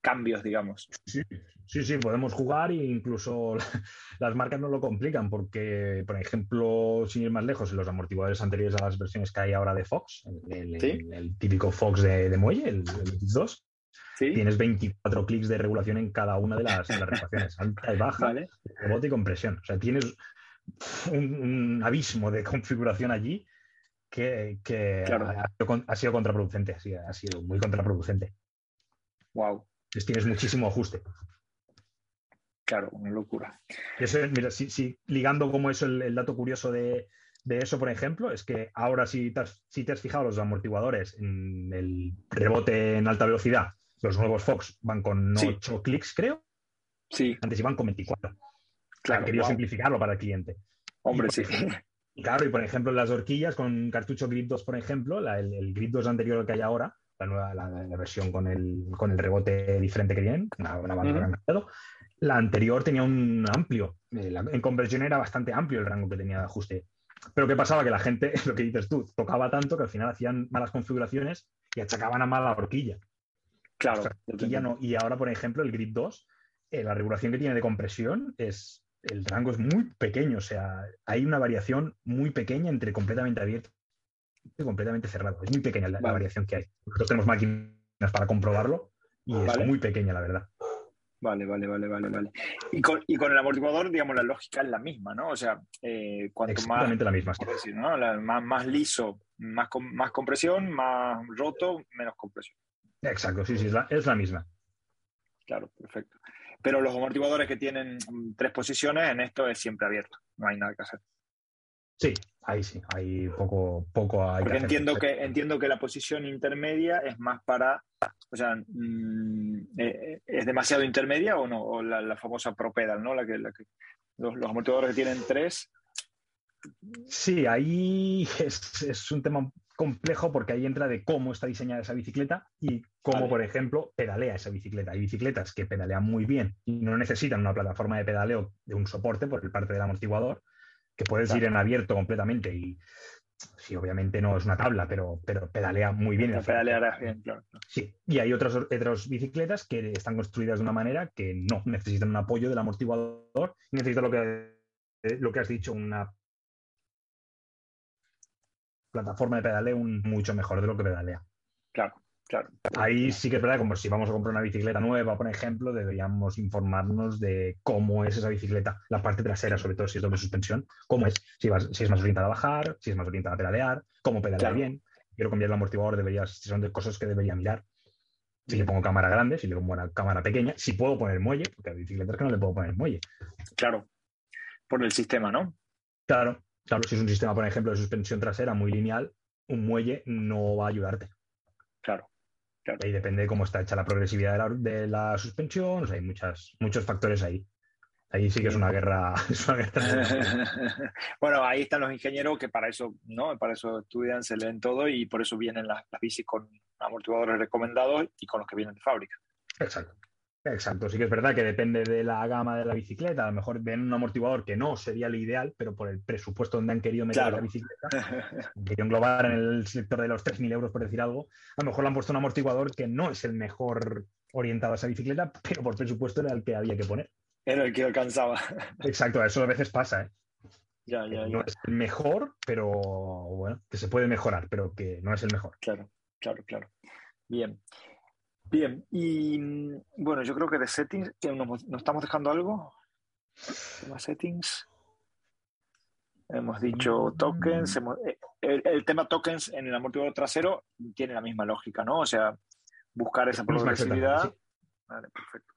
cambios, digamos? Sí, sí, sí, podemos jugar e incluso *laughs* las marcas no lo complican porque, por ejemplo, sin ir más lejos, en los amortiguadores anteriores a las versiones que hay ahora de Fox, el, típico Fox de, muelle, el, el 2, Tienes 24 clics de regulación en cada una de las, regulaciones, alta y baja, rebote y compresión. O sea, tienes un, abismo de *laughs* configuración allí que, ha, sido contraproducente, ha sido, muy contraproducente. Wow. Entonces tienes muchísimo ajuste. Claro, una locura. mira, si, ligando como eso el, dato curioso de, eso, por ejemplo, es que ahora si te, has, si te has fijado los amortiguadores en el rebote en alta velocidad, los nuevos Fox van con 8 clics, creo. Sí. Antes iban con 24. Claro, han querido simplificarlo para el cliente. Hombre, sí. *laughs* claro, y por ejemplo, las horquillas con cartucho Grip 2, por ejemplo, el, Grip 2 anterior al que hay ahora, la nueva la, versión con el, con el rebote diferente que tienen, una, una banda La anterior tenía un amplio, eh, en conversión era bastante amplio el rango que tenía de ajuste. Pero ¿qué pasaba? Que la gente, *laughs* lo que dices tú, tocaba tanto que al final hacían malas configuraciones y achacaban a mala horquilla. Claro. O sea, horquilla no. Y ahora, por ejemplo, el Grip 2, eh, la regulación que tiene de compresión es. El rango es muy pequeño, o sea, hay una variación muy pequeña entre completamente abierto y completamente cerrado. Es muy pequeña la, variación que hay. Nosotros tenemos máquinas para comprobarlo y Vale. es muy pequeña, la verdad. Vale, vale, vale, vale, vale. Y con, y con el amortiguador, digamos, la lógica es la misma, ¿no? O sea, eh, cuanto más, Exactamente la misma. decir, ¿no? La- más, más liso, más, más compresión, más roto, menos compresión. Exacto, sí, sí, es la, es la misma. Claro, perfecto. Pero los amortiguadores que tienen mm, tres posiciones, en esto es siempre abierto, no hay nada que hacer. Sí, ahí sí, hay poco, poco hay Porque que hacer. entiendo que, entiendo que la posición intermedia es más para, o sea, mm, eh, ¿es demasiado intermedia o no? O la, la famosa propedal, ¿no? La que, la que, los, los amortiguadores que tienen tres, Sí, ahí *laughs* es, es un tema complejo porque ahí entra de cómo está diseñada esa bicicleta y cómo, Vale. por ejemplo, pedalea esa bicicleta. Hay bicicletas que pedalean muy bien y no necesitan una plataforma de pedaleo de un soporte por el parte del amortiguador, que puedes ir en abierto completamente y sí, obviamente no es una tabla, pero, pero pedalea muy bien. la pedalearás bien, claro. Sí, y hay otras, otras bicicletas que están construidas de una manera que no necesitan un apoyo del amortiguador necesitan lo que, lo que has dicho, una plataforma de pedaleo mucho mejor de lo que pedalea. Claro, claro. Ahí sí que es verdad, como si vamos a comprar una bicicleta nueva, por ejemplo, deberíamos informarnos de cómo es esa bicicleta, la parte trasera, sobre todo si es doble suspensión, cómo es, si, vas- si es más orientada a bajar, si es más orientada a pedalear, cómo pedalea Claro. bien. Quiero cambiar el amortiguador, deberías, son de cosas que debería mirar. Si le pongo cámara grande, si le pongo una cámara pequeña, si puedo poner muelle, porque hay bicicletas que no le puedo poner muelle. Claro. Por el sistema, ¿no? Claro, claro, si es un sistema, por ejemplo, de suspensión trasera muy lineal, un muelle no va a ayudarte. Claro. Ahí depende de cómo está hecha la progresividad de la, de la suspensión, o sea, hay muchas, muchos factores ahí. Ahí sí que es una guerra. *laughs* Es una guerra. *laughs* bueno, ahí están los ingenieros que para eso, ¿no? Para eso estudian, se leen todo y por eso vienen las, las bicis con amortiguadores recomendados y con los que vienen de fábrica. Exacto. Exacto, sí que es verdad que depende de la gama de la bicicleta. A lo mejor ven un amortiguador que no sería el ideal, pero por el presupuesto donde han querido meter Claro. la bicicleta, *laughs* han querido englobar en el sector de los 3.000 euros, por decir algo, a lo mejor le han puesto un amortiguador que no es el mejor orientado a esa bicicleta, *laughs* pero por presupuesto era el que había que poner. Era el que alcanzaba. Exacto, eso a veces pasa, ¿eh? ya, ya, No ya. es el mejor, pero bueno, que se puede mejorar, pero que no es el mejor. Claro, claro, claro. Bien. Bien. Y mm, bueno, yo creo que de settings, que nos, nos estamos dejando algo. Tema settings. Hemos dicho Mm. tokens. hemos- eh, el, el tema tokens en el amortiguador trasero tiene la misma lógica, ¿no? O sea, buscar esa progresividad. exactamente, Vale, perfecto.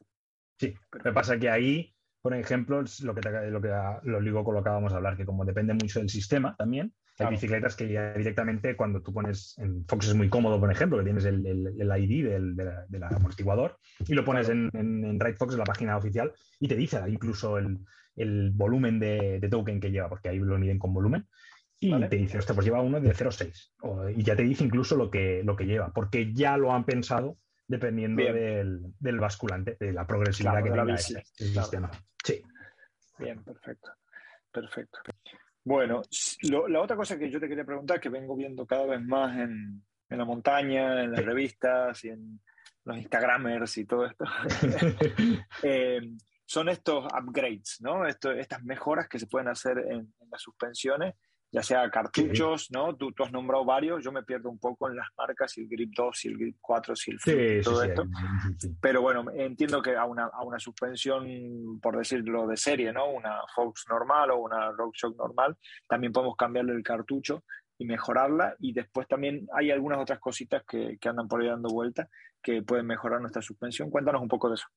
Sí, que pasa que ahí, por ejemplo, es lo que, te- lo que lo digo con lo que acabamos de hablar, que como depende mucho del sistema también, Claro. hay bicicletas que ya directamente cuando tú pones en Fox es muy cómodo, por ejemplo, que tienes el, el- el ID del, amortiguador y lo pones en, en, en Ride Fox, en la página oficial, y te dice incluso el, el volumen de, de token que lleva, porque ahí lo miden con volumen. Y Vale. te dice, hostia, pues lleva uno de 0,6. O- Y ya te dice incluso lo que, lo que lleva, porque ya lo han pensado dependiendo del, del basculante, de la progresividad Claro, que tenga ese claro. sistema. Sí. Bien, perfecto. Perfecto. Bueno, lo- la otra cosa que yo te quería preguntar, que vengo viendo cada vez más en, en la montaña, en las revistas y en los Instagramers y todo esto, *laughs* eh, son estos upgrades, ¿no? Esto- estas mejoras que se pueden hacer en, en las suspensiones, ya sea cartuchos, ¿no? Tú, tú has nombrado varios, yo me pierdo un poco en las marcas, si el Grip 2, si el Grip 4, si el Flip, Sí, todo sí, esto. sí. Pero bueno, entiendo que a una, a una suspensión, por decirlo de serie, ¿no? Una Fox normal o una RockShox normal, también podemos cambiarle el cartucho y mejorarla. Y después también hay algunas otras cositas que, que andan por ahí dando vueltas que pueden mejorar nuestra suspensión. Cuéntanos un poco de eso.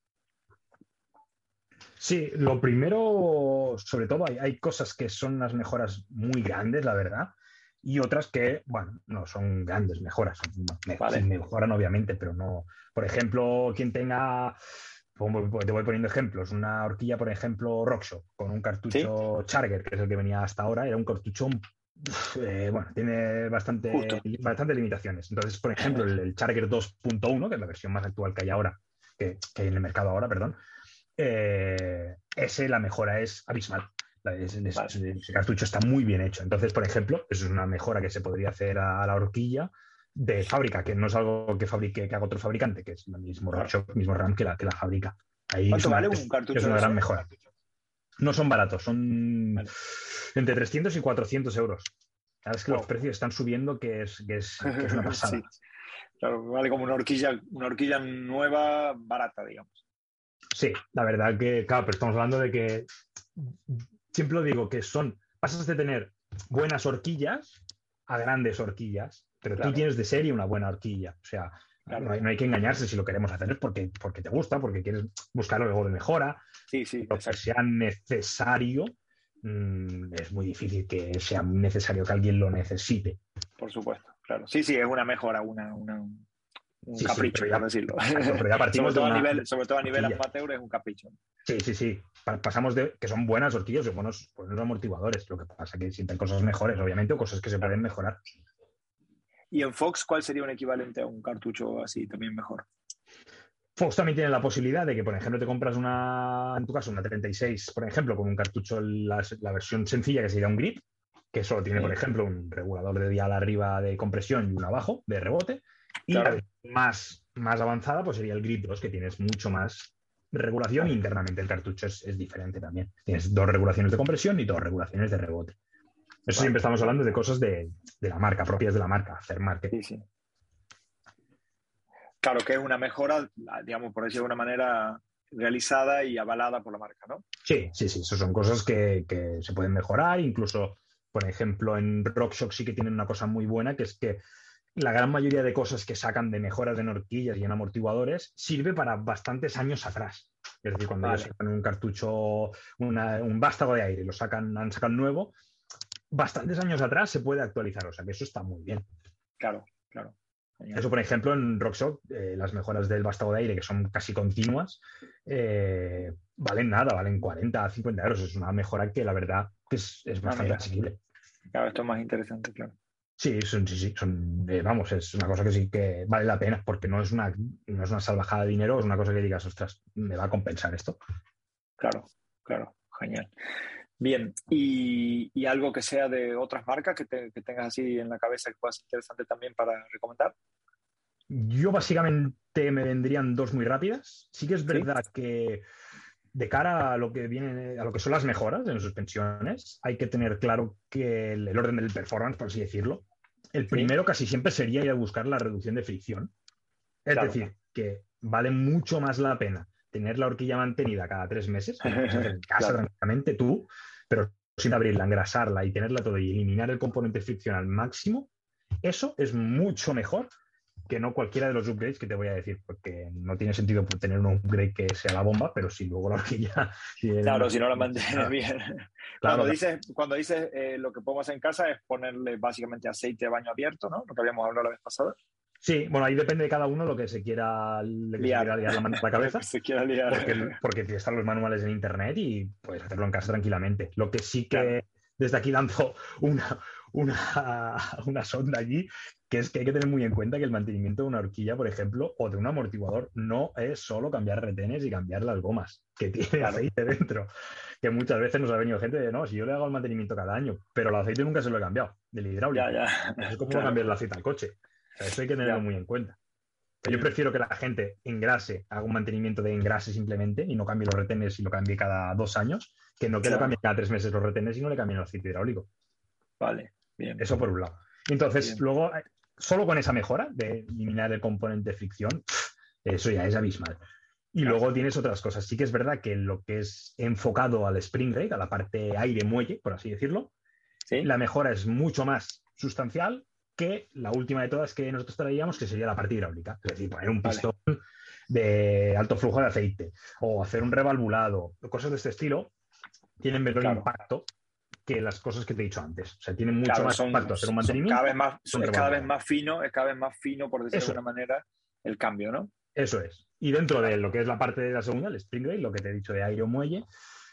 Sí, lo primero, sobre todo, hay, hay cosas que son unas mejoras muy grandes, la verdad, y otras que, bueno, no son grandes mejoras, me- Vale. sí mejoran obviamente, pero no. Por ejemplo, quien tenga, como te voy poniendo ejemplos, una horquilla, por ejemplo, Rockshox, con un cartucho Charger, que es el que venía hasta ahora, era un cartucho, eh, bueno, tiene bastante, bastantes limitaciones. Entonces, por ejemplo, el, el Charger 2.1, que es la versión más actual que hay ahora, que, que hay en el mercado ahora, perdón, eh, ese la mejora es abismal. Ese cartucho está muy bien hecho. Entonces, por ejemplo, eso es una mejora que se podría hacer a, la horquilla de fábrica, que no es algo que fabrique, que haga otro fabricante, que es el mismo, mismo RAM que la, que la fábrica. Ahí ¿Cuánto vale un cartucho? Es una gran mejora. No son baratos, son entre 300 y 400 euros. Vez que los precios están subiendo, que es, que es, una *laughs* pasada. Claro, vale como una horquilla, una horquilla nueva, barata, digamos. Sí, la verdad que, claro, pero estamos hablando de que siempre lo digo, que son, pasas de tener buenas horquillas a grandes horquillas, pero tú tienes de serie una buena horquilla. O sea, no, hay, que engañarse si lo queremos hacer es porque, porque te gusta, porque quieres buscar algo de mejora. Sí, sí. Pero que sea necesario, mm, es muy difícil que sea necesario que alguien lo necesite. Por supuesto, claro. Sí, sí, es una mejora, una, un capricho, ya, decirlo. *laughs* partimos sobre, todo a nivel, sobre todo a nivel amateur es un capricho. Sí, sí, sí. Pasamos de que son buenas horquillas y buenos, buenos amortiguadores. Lo que pasa es que siempre hay cosas mejores, obviamente, o cosas que se pueden mejorar. ¿Y en Fox cuál sería un equivalente a un cartucho así también mejor? Fox también tiene la posibilidad de que, por ejemplo, te compras una, en tu caso, una 36, por ejemplo, con un cartucho, la, versión sencilla que sería un grip, que solo tiene, por ejemplo, un regulador de dial arriba de compresión y uno abajo de rebote. Y la más, más avanzada pues sería el grip 2, que tienes mucho más regulación y internamente el cartucho es, es, diferente también. Tienes dos regulaciones de compresión y dos regulaciones de rebote. Eso siempre estamos hablando de cosas de, la marca, propias de la marca, hacer marketing. Sí, sí. Claro que es una mejora, digamos, por decirlo de una manera, realizada y avalada por la marca, ¿no? Sí, sí, sí. Eso son cosas que, se pueden mejorar. Incluso, por ejemplo, en RockShox sí que tienen una cosa muy buena, que es que la gran mayoría de cosas que sacan de mejoras en horquillas y en amortiguadores sirve para bastantes años atrás. Es decir, cuando ellos sacan un cartucho, un vástago de aire y lo sacan, han sacado nuevo, bastantes años atrás se puede actualizar, o sea que eso está muy bien. Claro, claro. Eso, por ejemplo, en RockShox, eh, las mejoras del vástago de aire, que son casi continuas, eh, valen nada, valen 40, 50 euros. Es una mejora que la verdad es, es ah, bastante asequible. Claro, esto es más interesante, claro. Sí, son, sí, sí, son, eh, vamos, es una cosa que sí que vale la pena, porque no es una, no es una salvajada de dinero, es una cosa que digas, ostras, me va a compensar esto. Claro, claro, genial. Bien, y, algo que sea de otras marcas que, tengas así en la cabeza que pueda ser interesante también para recomendar. Yo básicamente me vendrían dos muy rápidas. Sí que es verdad que de cara a lo que viene, a lo que son las mejoras en suspensiones, hay que tener claro que el, orden del performance, por así decirlo, el primero casi siempre sería ir a buscar la reducción de fricción. Es decir, que vale mucho más la pena tener la horquilla mantenida cada tres meses, *laughs* en casa tranquilamente tú, pero sin abrirla, engrasarla y tenerla todo y eliminar el componente friccional máximo, eso es mucho mejor que no cualquiera de los upgrades que te voy a decir, porque no tiene sentido tener un upgrade que sea la bomba, pero si luego la *laughs* horquilla... claro, si no la *laughs* mantienes bien. cuando dices, cuando dices eh, lo que podemos hacer en casa es ponerle básicamente aceite de baño abierto, ¿no? Lo que habíamos hablado la vez pasada. Sí, bueno, ahí depende de cada uno lo que se quiera, liar. la, mano la *laughs* cabeza. se quiera liar. Porque, porque están los manuales en internet y puedes hacerlo en casa tranquilamente. Lo que sí que desde aquí lanzo una, una, *laughs* una, sonda allí, que es que hay que tener muy en cuenta que el mantenimiento de una horquilla, por ejemplo, o de un amortiguador, no es solo cambiar retenes y cambiar las gomas, que tiene aceite dentro. Que muchas veces nos ha venido gente de, no, si yo le hago el mantenimiento cada año, pero el aceite nunca se lo he cambiado, del hidráulico. Es como cambiar el aceite al coche eso hay que tenerlo muy en cuenta. Yo prefiero que la gente engrase, haga un mantenimiento de engrase simplemente y no cambie los retenes y lo cambie cada dos años, que no que lo cambie cada tres meses los retenes y no le cambie el aceite hidráulico. Vale, bien. Eso por un lado. Entonces, luego, eh, solo con esa mejora de eliminar el componente de fricción, eso ya es abismal. Y luego tienes otras cosas. Sí que es verdad que lo que es enfocado al spring rate, a la parte aire-muelle, por así decirlo, la mejora es mucho más sustancial que la última de todas que nosotros traíamos, que sería la parte hidráulica. Es decir, poner un pistón de alto flujo de aceite o hacer un revalvulado, cosas de este estilo, tienen menor impacto que las cosas que te he dicho antes. O sea, tienen mucho más impacto hacer un mantenimiento. Cada vez más, es cada vez más fino, es cada vez más fino, por decirlo de alguna manera, el cambio, ¿no? Eso es. Y dentro de lo que es la parte de la segunda, el spring rate, lo que te he dicho de aire o muelle,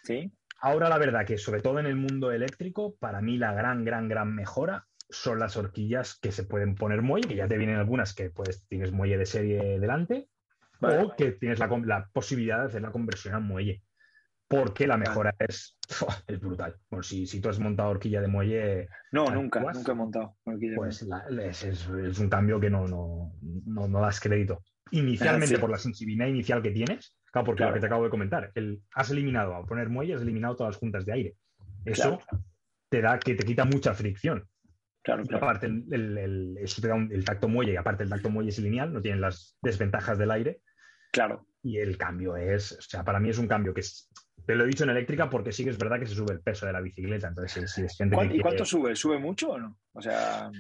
¿Sí? ahora la verdad que sobre todo en el mundo eléctrico, para mí la gran, gran, gran mejora son las horquillas que se pueden poner muelle, que ya te vienen algunas que pues tienes muelle de serie delante, o que tienes la, posibilidad de hacer la conversión a muelle. Porque la mejora es, es brutal. Bueno, si, si tú has montado horquilla de muelle. No, nunca, nunca he montado horquilla Pues es, es, un cambio que no, no, no, das crédito. Inicialmente, por la sensibilidad inicial que tienes, claro, porque lo que te acabo de comentar, el, has eliminado, al poner muelle, has eliminado todas las juntas de aire. Eso te da que te quita mucha fricción. Claro, aparte, el, el, eso te da el tacto muelle, y aparte el tacto muelle es lineal, no tienen las desventajas del aire. Claro. Y el cambio es, o sea, para mí es un cambio que es, te lo he dicho en eléctrica porque sí que es verdad que se sube el peso de la bicicleta. Entonces, si es gente ¿Y cuánto sube? ¿Sube mucho o no? O sea,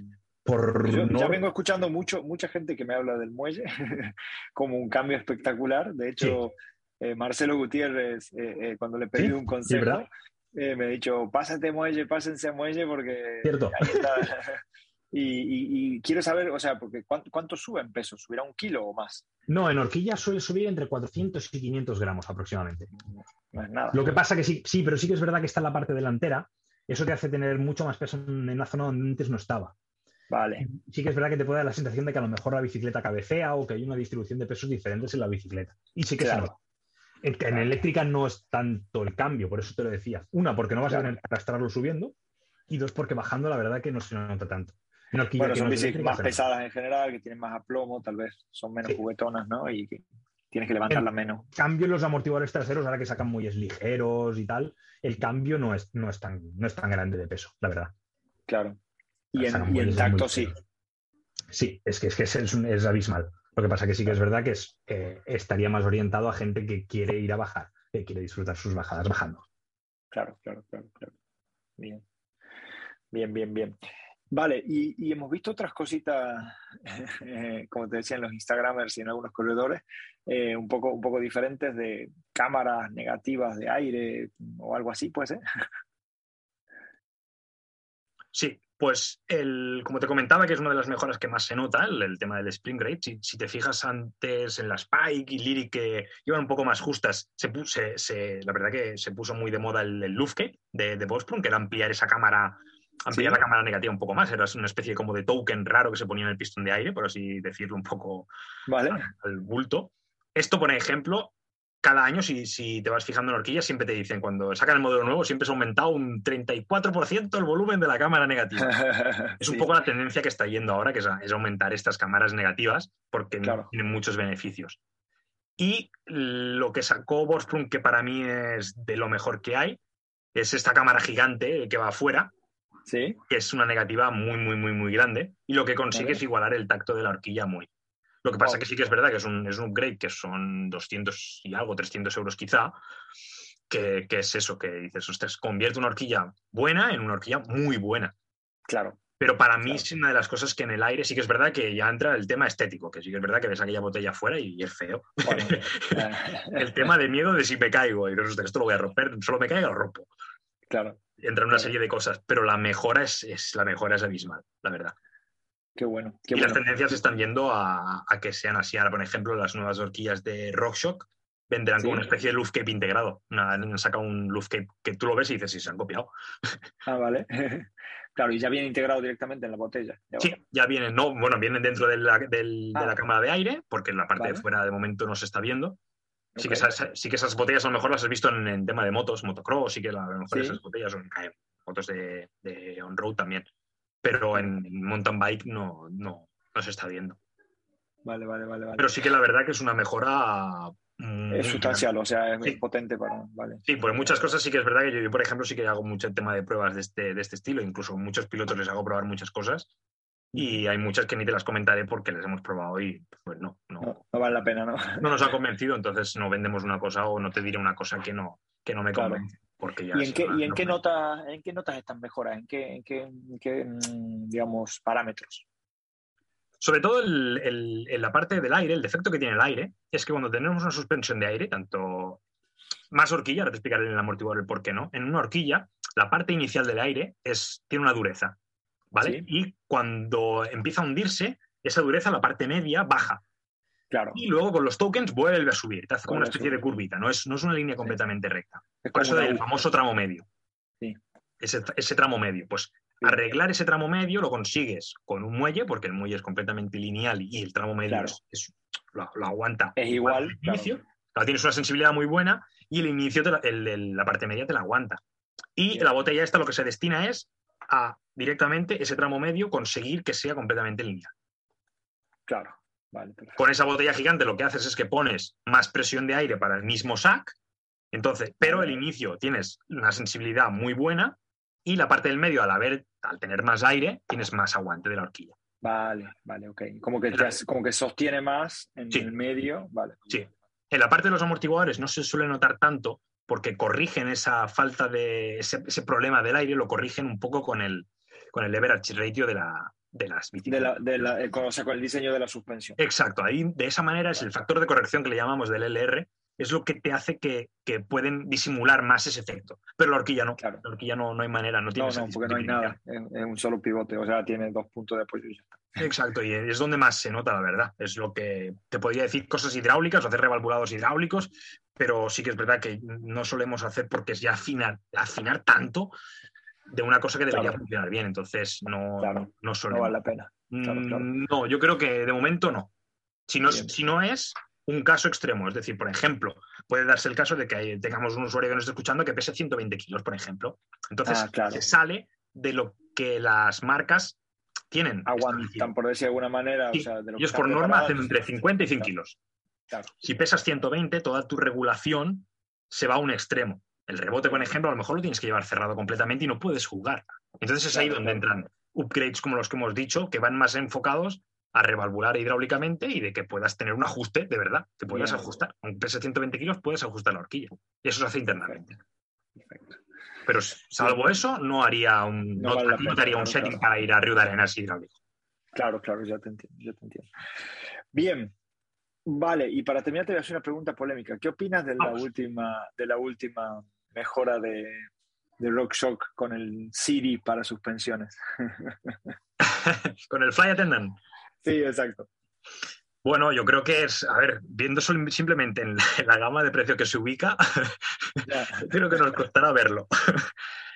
por yo, ya vengo escuchando mucho, mucha gente que me habla del muelle *laughs* como un cambio espectacular. De hecho, eh, Marcelo Gutiérrez, eh, eh, cuando le pedí un consejo, me ha dicho, pásate muelle, pásense a muelle porque... Cierto. *laughs* y, quiero saber, o sea, porque ¿cuánto, sube en peso? ¿Subirá un kilo o más? No, en horquilla suele subir entre 400 y 500 gramos aproximadamente. No es nada. Lo que pasa que sí, sí, pero sí que es verdad que está en la parte delantera. Eso te hace tener mucho más peso en la zona donde antes no estaba. Vale. Sí que es verdad que te puede dar la sensación de que a lo mejor la bicicleta cabecea o que hay una distribución de pesos diferentes en la bicicleta. Y sí que se nota. En, eléctrica no es tanto el cambio, por eso te lo decía. Una, porque no vas a tener que arrastrarlo subiendo. Y dos, porque bajando la verdad que no se nota tanto. Bueno, son bicicletas más pesadas en general, que tienen más aplomo, tal vez son menos juguetonas, ¿no? Y que tienes que levantarlas menos. Cambio en los amortiguadores traseros, ahora que sacan muelles ligeros y tal, el cambio no es, no es, tan, no es tan grande de peso, la verdad. Claro. Y en, tacto sí. Sí, es que, es, que es, es abismal. Lo que pasa que sí que es verdad que es, eh, estaría más orientado a gente que quiere ir a bajar, que quiere disfrutar sus bajadas bajando. Claro, claro, claro, claro. Bien. Bien, bien, bien. Vale, y, hemos visto otras cositas, *laughs* eh, como te decían los Instagramers y en algunos corredores, eh, un, poco, un poco diferentes de cámaras negativas de aire o algo así, pues, *laughs* ¿eh? Sí, pues el, como te comentaba, que es una de las mejoras que más se nota, el, tema del Spring Rate. Si, te fijas antes en la Spike y Lyric, que iban un poco más justas, se, se, la verdad que se puso muy de moda el, el de, de que era ampliar esa cámara, ampliar la cámara negativa un poco más. Era una especie como de token raro que se ponía en el pistón de aire, por así decirlo un poco vale. al bulto. Esto, por ejemplo, cada año, si, te vas fijando en horquillas, siempre te dicen, cuando sacan el modelo nuevo, siempre se ha aumentado un 34% el volumen de la cámara negativa. *laughs* es un poco la tendencia que está yendo ahora, que es, aumentar estas cámaras negativas, porque tienen muchos beneficios. Y lo que sacó Borsprung, que para mí es de lo mejor que hay, es esta cámara gigante que va afuera, que es una negativa muy, muy, muy, muy grande, y lo que consigue es igualar el tacto de la horquilla muy. Lo que pasa es que sí que es verdad que es un, es un upgrade que son 200 y algo, 300 euros quizá, que, es eso, que dices, ostras, convierte una horquilla buena en una horquilla muy buena. Claro. Pero para mí es una de las cosas que en el aire sí que es verdad que ya entra el tema estético, que sí que es verdad que ves aquella botella afuera y es feo. *laughs* el tema de miedo de si me caigo y dices, esto lo voy a romper, solo me caiga, lo rompo. Claro. Entra una serie de cosas, pero la mejora es, es, la mejora es abismal, la verdad. Qué bueno. y las tendencias están yendo a, que sean así. Ahora, por ejemplo, las nuevas horquillas de RockShox vendrán con una especie de Luftcape integrado. han sacado un que tú lo ves y dices, sí, se han copiado. *laughs* Ah, vale. *laughs* claro, y ya viene integrado directamente en la botella. sí, ya vienen, no, bueno, vienen dentro de la, de la ah. cámara de aire, porque la parte de fuera de momento no se está viendo. Sí, que esas, sí que esas botellas a lo mejor las has visto en, tema de motos, motocross, sí que a lo mejor esas botellas son fotos de, de on-road también pero en, mountain bike no, no, no, se está viendo. Vale, vale, vale, vale. Pero sí que la verdad que es una mejora. es sustancial, o sea, es potente para. Vale. Sí, pues muchas cosas sí que es verdad que yo, por ejemplo, sí que hago mucho tema de pruebas de este, de este estilo. Incluso muchos pilotos les hago probar muchas cosas. Y hay muchas que ni te las comentaré porque les hemos probado y pues no, no, no, vale la pena, ¿no? No nos ha convencido, entonces no vendemos una cosa o no te diré una cosa que no, que no me convence. ¿Y en qué, ¿y en qué, notas, en qué notas están mejoras? ¿En qué, en qué, mm, digamos, parámetros? Sobre todo en la parte del aire, el defecto que tiene el aire es que cuando tenemos una suspensión de aire, tanto más horquilla, ahora te explicaré en el amortiguador el por qué no, en una horquilla, la parte inicial del aire es, tiene una dureza, ¿vale? Y cuando empieza a hundirse, esa dureza, la parte media, baja. Y luego con los tokens vuelve a subir, te hace como una especie de curvita, no es, no es una línea completamente recta. Es Por eso del famoso tramo medio. Sí. Ese, ese, tramo medio. Pues arreglar ese tramo medio lo consigues con un muelle, porque el muelle es completamente lineal y el tramo medio es, lo, aguanta. Es igual. inicio. Claro, tienes una sensibilidad muy buena y el inicio, te la, el- el- la parte media te la aguanta. Y la botella esta lo que se destina es a directamente ese tramo medio conseguir que sea completamente lineal. Claro, vale. Con esa botella gigante lo que haces es que pones más presión de aire para el mismo sac, entonces, pero el inicio tienes una sensibilidad muy buena y la parte del medio al haber, al tener más aire, tienes más aguante de la horquilla. Vale, vale, ok. Como que, te como que sostiene más en Sí. el medio, vale. Sí. En la parte de los amortiguadores no se suele notar tanto porque corrigen esa falta de ese, ese problema del aire, lo corrigen un poco con el, con el leverage ratio de, la, de las De bicicletas. la, de la, eh, con, o sea, con el diseño de la suspensión. Exacto, ahí de esa manera es el factor de corrección que le llamamos del LR, es lo que te hace que, que pueden disimular más ese efecto. Pero la horquilla no, Claro. la horquilla no, no hay manera, no tiene No, no, porque no hay nada. Es, un solo pivote, o sea, tiene dos puntos de apoyo y ya está. Exacto, y es donde más se nota, la verdad. Es lo que te podría decir cosas hidráulicas o hacer revalvulados hidráulicos, pero sí que es verdad que no solemos hacer porque es ya afinar, afinar tanto de una cosa que debería Claro. funcionar bien. Entonces, no, Claro. no No solemos. vale la pena. claro. Mm, No, yo creo que de momento no. Si no, Bien. si no es un caso extremo, es decir, por ejemplo, puede darse el caso de que tengamos un usuario que nos esté escuchando que pese 120 kilos, por ejemplo. Entonces, Ah, claro. se sale de lo que las marcas tienen. Aguantan, por decir de alguna manera. Sí, o sea, de lo Ellos por norma hacen entre 50 y 100 Claro. kilos. Claro. Si pesas 120, toda tu regulación se va a un extremo. El rebote, por ejemplo, a lo mejor lo tienes que llevar cerrado completamente y no puedes jugar. Entonces es ahí donde entran upgrades como los que hemos dicho, que van más enfocados a revalvular hidráulicamente y de que puedas tener un ajuste de verdad, que puedas Bien. ajustar. Aunque pese 120 kilos, puedes ajustar la horquilla. Y eso se hace internamente. Perfecto. Pero salvo eso, no haría un, No vale te haría un claro, setting claro. para ir a Río de Arenas hidráulico. Claro, claro, ya te entiendo, ya te entiendo. Bien, vale, y para terminar te voy a hacer una pregunta polémica. ¿Qué opinas de la última, de la última mejora de, de RockShox con el Siri para suspensiones? *laughs* *laughs* Con el Fly Attendant. Sí, exacto. Bueno, yo creo que es, a ver, viendo simplemente en la, en la gama de precio que se ubica, *laughs* creo que nos costará verlo.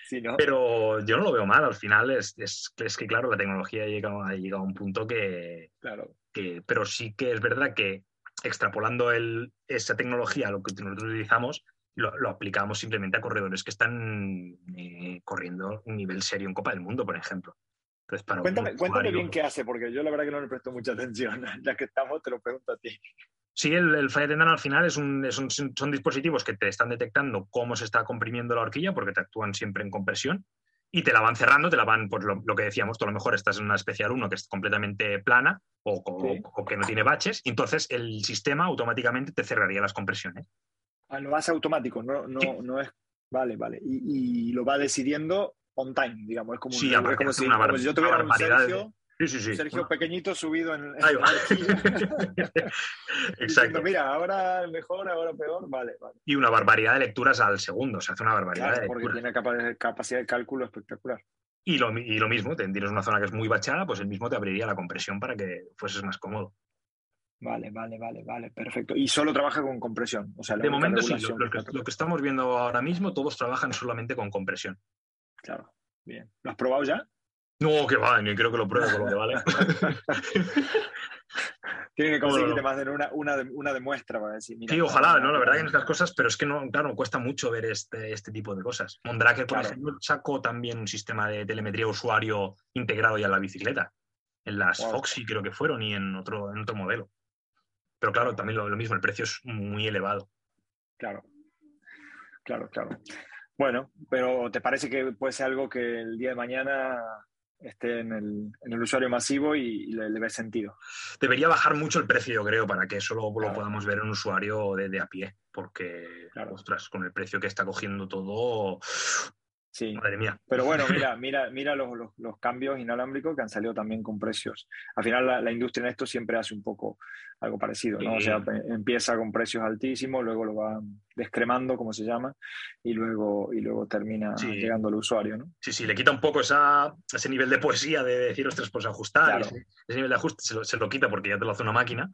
sí, ¿no? Pero yo no lo veo mal, al final es, es, es que, claro, la tecnología ha llegado, ha llegado a un punto que, Claro, que- Pero sí que es verdad que extrapolando el- esa tecnología a lo que nosotros utilizamos, lo, lo aplicamos simplemente a corredores que están eh, corriendo un nivel serio en Copa del Mundo, por ejemplo. Entonces, para un cuéntame, cuéntame bien qué hace, porque yo la verdad que no le presto mucha atención. *laughs* Ya que estamos, te lo pregunto a ti. Sí, el, el Fire Attendant al final es un, es un- son dispositivos que te están detectando cómo se está comprimiendo la horquilla, porque te actúan siempre en compresión, y te la van cerrando, te la van, pues lo, lo que decíamos, tú a lo mejor estás en una especial 1 que es completamente plana o, o- Sí. o que no tiene baches, y entonces el sistema automáticamente te cerraría las compresiones. Ah, lo hace automático, no, no, Sí. no es. Vale, vale. Y, y lo va decidiendo on time, digamos. Es como, un- Sí, es aparte como, si, una como si yo una tuviera un barbaridad de- Sergio, Sí, sí, sí. un Sergio pequeñito subido en, en Ahí va. *laughs* *laughs* Exacto. diciendo, Mira, ahora mejor, ahora peor. Vale, vale. Y una barbaridad de lecturas al segundo, se hace una barbaridad Claro, de porque lecturas. tiene capa- capacidad de cálculo espectacular. Y lo, y lo mismo, tienes una zona que es muy bachada, pues el mismo te abriría la compresión para que fueses más cómodo. Vale, vale, vale, vale, perfecto. Y solo trabaja con compresión. O sea, De momento sí, lo, regulación lo que, está- lo que estamos viendo ahora mismo, todos trabajan solamente con compresión. Claro, bien. ¿Lo has probado ya? No, que va, ni creo que lo pruebe con lo que vale. *laughs* Tiene que conseguir más de una, una, de- una de muestra para decir, mira. Sí, ojalá, ¿no? La verdad que en estas cosas, pero es que no, claro, cuesta mucho ver este, este tipo de cosas. Mondraker, por Claro. ejemplo, sacó también un sistema de telemetría usuario integrado ya en la bicicleta. En las Wow. Foxy creo que fueron y en otro, en otro modelo. Pero claro, también lo, lo mismo, el precio es muy elevado. Claro, claro, claro. Bueno, pero ¿te parece que puede ser algo que el día de mañana esté en el, en el usuario masivo y, y le, le ve sentido? Debería bajar mucho el precio, yo creo, para que eso lo, podamos ver en un usuario de, de a pie. Porque, Claro. ostras, con el precio que está cogiendo todo, Sí. madre mía. Pero bueno, *laughs* mira, mira, mira los, los- los cambios inalámbricos que han salido también con precios. Al final la, la industria en esto siempre hace un poco algo parecido, ¿no? O sea, empieza con precios altísimos, luego lo va descremando, como se llama, y luego, y luego termina Sí. llegando al usuario, ¿no? Sí, sí, le quita un poco esa, ese nivel de poesía de decir, ostras, pues ajustar. Claro. Ese, ese nivel de ajuste se lo, se lo quita porque ya te lo hace una máquina.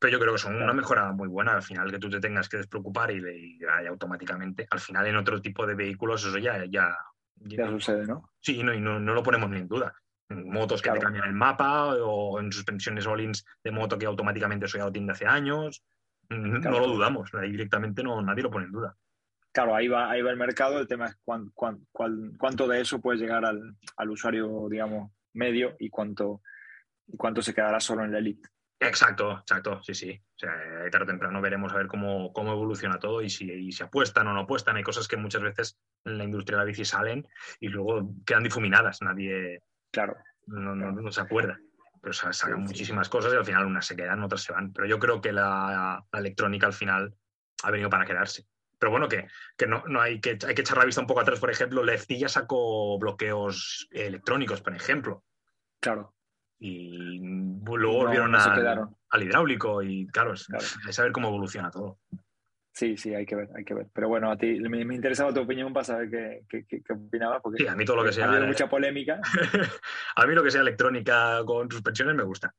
Pero yo creo que son Claro. una mejora muy buena. Al final, que tú te tengas que despreocupar y, y ya- ya automáticamente. Al final, en otro tipo de vehículos, eso ya. ya, Ya sucede, ¿no? sí, no, y no, no lo ponemos ni en duda. Motos que te Claro. cambian el mapa o en suspensiones all-ins de moto que automáticamente eso ya lo tiene hace años. No lo dudamos, ahí directamente no, nadie lo pone en duda. Claro, ahí va, ahí va el mercado. El tema es cuán- cuán- cuánto de eso puede llegar al, al usuario, digamos, medio y cuánto, y cuánto se quedará solo en la elite. Exacto, exacto, sí, sí. O sea, tarde o temprano veremos a ver cómo, cómo evoluciona todo y si, y si apuestan o no apuestan. Hay cosas que muchas veces en la industria de la bici salen y luego quedan difuminadas. Nadie Claro, no, no- no se acuerda. Pero sa- sacan Sí, sí. muchísimas cosas y al final unas se quedan, otras se van. Pero yo creo que la, la electrónica al final ha venido para quedarse. Pero bueno, que, que no, no hay que hay que echar la vista un poco atrás. Por ejemplo, Lefty ya sacó bloqueos electrónicos, por ejemplo. claro, Y luego volvieron no al hidráulico y claro, es, Claro. hay que saber cómo evoluciona todo. Sí, sí, hay que ver, hay que ver. Pero bueno, a ti me, me interesaba tu opinión para saber qué, qué, qué- qué opinabas, porque Sí, a mí todo lo que ha sea, habido mucha polémica. *laughs* a mí lo que sea electrónica con suspensiones me gusta.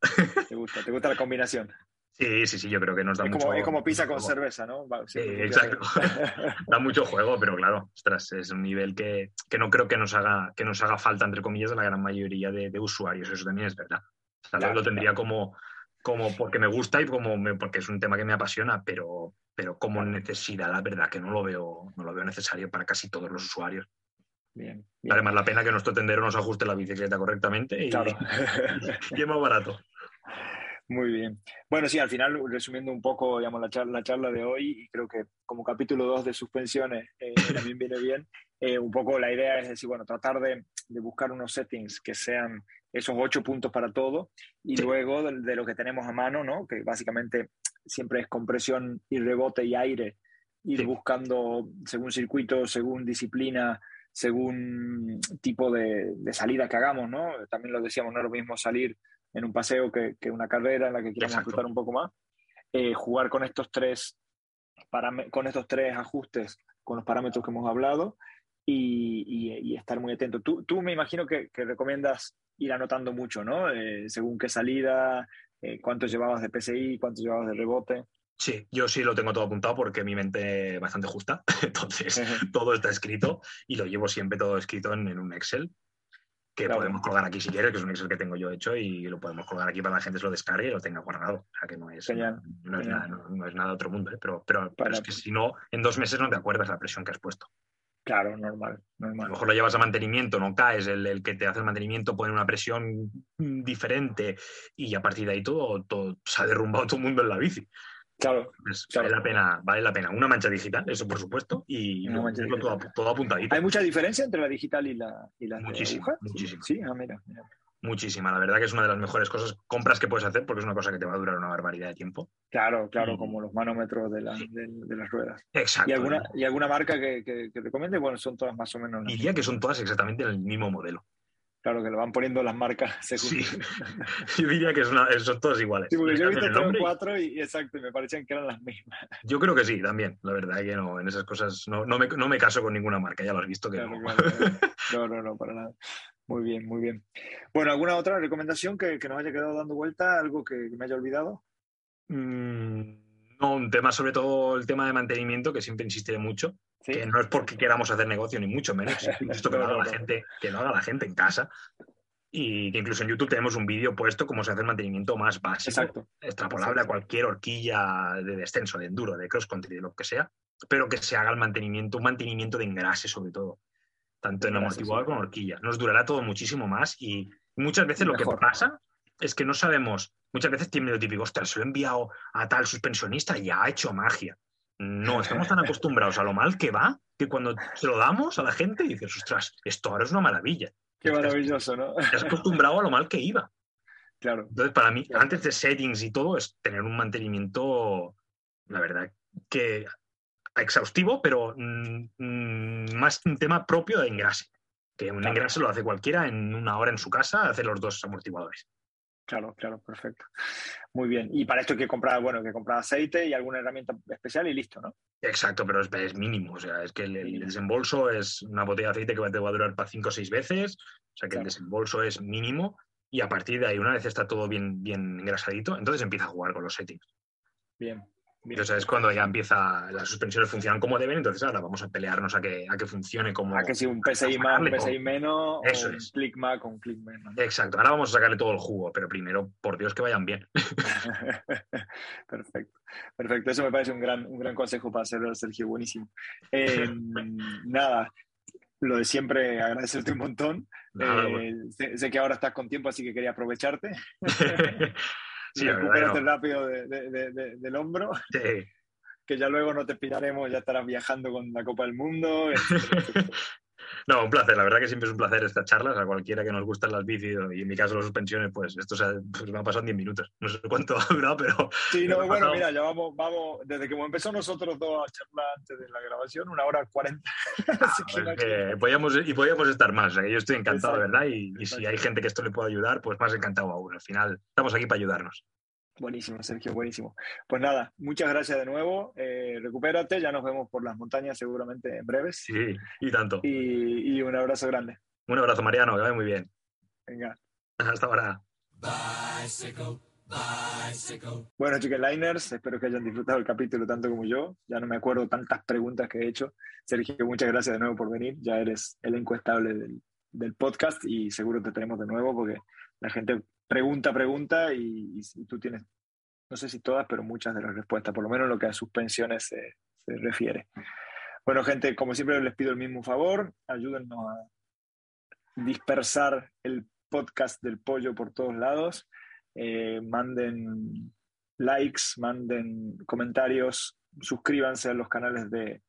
Te gusta, te gusta la combinación. Sí, sí, sí, yo creo que nos da Es mucho como, es como pizza con juego. cerveza, ¿no? Sí, exacto. *laughs* da mucho juego, pero claro, ostras, es un nivel que, que no creo que nos haga, que nos haga falta, entre comillas, a la gran mayoría de, de usuarios. Eso también es verdad. Sea, Claro, lo tendría como, como porque me gusta y como me- porque es un tema que me apasiona, pero, pero como necesidad, la verdad que no lo veo, no lo veo necesario para casi todos los usuarios. Bien, bien. Además, la pena que nuestro tendero nos ajuste la bicicleta correctamente y, Claro. *laughs* y es más barato. Muy bien. Bueno, sí, al final, resumiendo un poco, digamos, la charla, la charla de hoy, y creo que como capítulo 2 de suspensiones eh, *laughs* también viene bien, eh, un poco la idea es decir, bueno, tratar de, de buscar unos settings que sean esos ocho puntos para todo, y Sí. luego de, de lo que tenemos a mano, ¿no? Que básicamente siempre es compresión y rebote y aire, ir Sí. buscando según circuito, según disciplina, según tipo de, de salida que hagamos, ¿no? También lo decíamos, no es lo mismo salir en un paseo que, que una carrera en la que Exacto. disfrutar un poco más. Eh, jugar con estos tres con estos tres ajustes, con los parámetros que hemos hablado y, y- y estar muy atento. Tú, tú me imagino que, que recomiendas ir anotando mucho, ¿no? Eh, según qué salida, eh, cuánto llevabas de PSI, cuánto llevabas de rebote. Sí, yo sí lo tengo todo apuntado porque mi mente es bastante justa. *laughs* Entonces, todo está escrito y lo llevo siempre todo escrito en, en un Excel que Claro. podemos colgar aquí si quieres, que es un Excel que tengo yo hecho y lo podemos colgar aquí para que la gente se lo descargue y lo tenga guardado. O sea que no es, Genial, no, es genial. nada, no, no es nada de otro mundo, ¿eh? pero, pero, es que si no, en dos meses no te acuerdas la presión que has puesto. Claro, normal, A lo mejor lo llevas a mantenimiento, no caes, el, el que te hace el mantenimiento pone una presión diferente y a partir de ahí todo, todo se ha derrumbado todo el mundo en la bici. Claro, Pues Claro. vale, la pena, vale la pena. Una mancha digital, eso por supuesto, y Una mancha todo, apuntadito. ¿hay mucha diferencia entre la digital y la, y la de Muchísima, aguja? muchísima. Sí, ah, mira, mira. Muchísima, la verdad que es una de las mejores cosas, compras que puedes hacer porque es una cosa que te va a durar una barbaridad de tiempo. Claro, claro, como los manómetros de, la- de- de las ruedas. Exacto. ¿Y alguna, ¿Y alguna marca que, que, que recomiende? Bueno, son todas más o menos. Diría que son todas exactamente el mismo modelo. Claro, que lo van poniendo las marcas *laughs* según. Sí. *laughs* Yo diría que una- son todas iguales. Sí, porque Les yo he visto tres o cuatro y, exacto, y me parecían que eran las mismas. Yo creo que sí, también. La verdad que no, en esas cosas no, no, me, no me caso con ninguna marca, ya lo has visto que Claro, no. claro, claro. *laughs* No, no, no, para nada. Muy bien, muy bien. Bueno, ¿alguna otra recomendación que, que nos haya quedado dando vuelta? ¿Algo que, que me haya olvidado? Mm, no, un tema, sobre todo el tema de mantenimiento, que siempre insistiré mucho, Sí. que no es porque queramos hacer negocio, ni mucho menos. *laughs* Insisto que lo haga la gente, que lo haga la gente en casa. Y que incluso en YouTube tenemos un vídeo puesto cómo se hace el mantenimiento más básico, Exacto. extrapolable Exacto. a cualquier horquilla de descenso, de enduro, de cross country, de lo que sea, pero que se haga el mantenimiento, un mantenimiento de engrase sobre todo, tanto en sí. como en horquilla. Nos durará todo muchísimo más y muchas veces lo que pasa es que no sabemos, muchas veces tiene lo típico, ostras, se lo he enviado a tal suspensionista y ha hecho magia. No, *laughs* estamos tan acostumbrados a lo mal que va que cuando se lo damos a la gente dices, ostras, esto ahora es una maravilla. Qué maravilloso, ¿no? Te has acostumbrado a lo mal que iba. Claro. Entonces, para mí, Claro. antes de settings y todo, es tener un mantenimiento, la verdad, que exhaustivo, pero mm, mm, más un tema propio de engrase. Que un Claro. engrase lo hace cualquiera en una hora en su casa, hace los dos amortiguadores. Claro, claro, perfecto. Muy bien. Y para esto hay que comprar, bueno, que comprar aceite y alguna herramienta especial y listo, ¿no? Exacto, pero es, es mínimo. O sea, es que el, desembolso es una botella de aceite que te va a durar para cinco o seis veces. O sea que el desembolso es mínimo. Y a partir de ahí, una vez está todo bien, bien engrasadito, entonces empieza a jugar con los settings. Bien, Entonces es cuando ya empieza, las suspensiones funcionan como deben, entonces ahora vamos a pelearnos a que, a que funcione como... A que si un PSI más, un PSI menos, Eso o un es. click más con un click menos. Exacto, ahora vamos a sacarle todo el jugo, pero primero, por Dios, que vayan bien. *laughs* Perfecto, perfecto. Eso me parece un gran, un gran consejo para hacerlo, Sergio. Buenísimo. Eh, *laughs* nada, lo de siempre, agradecerte un montón. Nada, Eh, bueno. sé, sé que ahora estás con tiempo, así que quería aprovecharte. *laughs* sí, no. rápido de- de- de- de- del hombro, Sí. que ya luego no te pillaremos, ya estarás viajando con la Copa del Mundo. etcétera, etcétera. *laughs* No, un placer, la verdad que siempre es un placer estas charlas, a cualquiera que nos gustan las bicis y en mi caso las suspensiones, pues esto se ha, pues me ha pasado en 10 minutos. No sé cuánto *laughs* ha durado, pero Sí, no, bueno, pasado- mira, ya vamos, vamos, desde que empezó nosotros dos a charlar antes de la grabación, una hora cuarenta. *laughs* Pues, no hay que podíamos, y podíamos estar más. o sea, que yo estoy encantado, Exacto, verdad, y, y si hay gente que esto le puede ayudar, pues más encantado aún. Al final, estamos aquí para ayudarnos. Buenísimo, Sergio, buenísimo. Pues nada, muchas gracias de nuevo. eh, recupérate, ya nos vemos por las montañas seguramente en breves. Sí, y tanto. Y, y un abrazo grande. Un abrazo, Mariano, que vaya muy bien. Venga. Hasta ahora. Bicycle, bicycle. Bueno, Chicken Liners, espero que hayan disfrutado el capítulo tanto como yo. Ya no me acuerdo tantas preguntas que he hecho. Sergio, muchas gracias de nuevo por venir. Ya eres el encuestable del, del podcast y seguro te tenemos de nuevo porque la gente pregunta, pregunta y, y tú tienes, no sé si todas, pero muchas de las respuestas, por lo menos en lo que a suspensiones se, se refiere. Bueno, gente, como siempre les pido el mismo favor, ayúdennos a dispersar el podcast del pollo por todos lados. Eh, manden likes, manden comentarios, suscríbanse a los canales de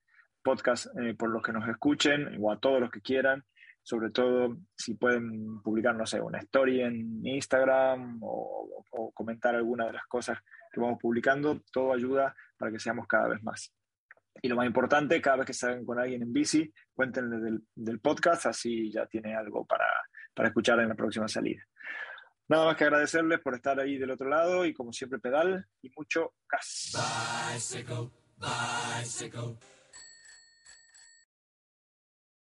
podcast eh, por los que nos escuchen o a todos los que quieran. Sobre todo si pueden publicar, no sé, una story en Instagram o, comentar alguna de las cosas que vamos publicando, todo ayuda para que seamos cada vez más. Y lo más importante, cada vez que salgan con alguien en bici, cuéntenle del, podcast, así ya tiene algo para, para escuchar en la próxima salida. Nada más que agradecerles por estar ahí del otro lado y como siempre pedal y mucho gas. Bicycle.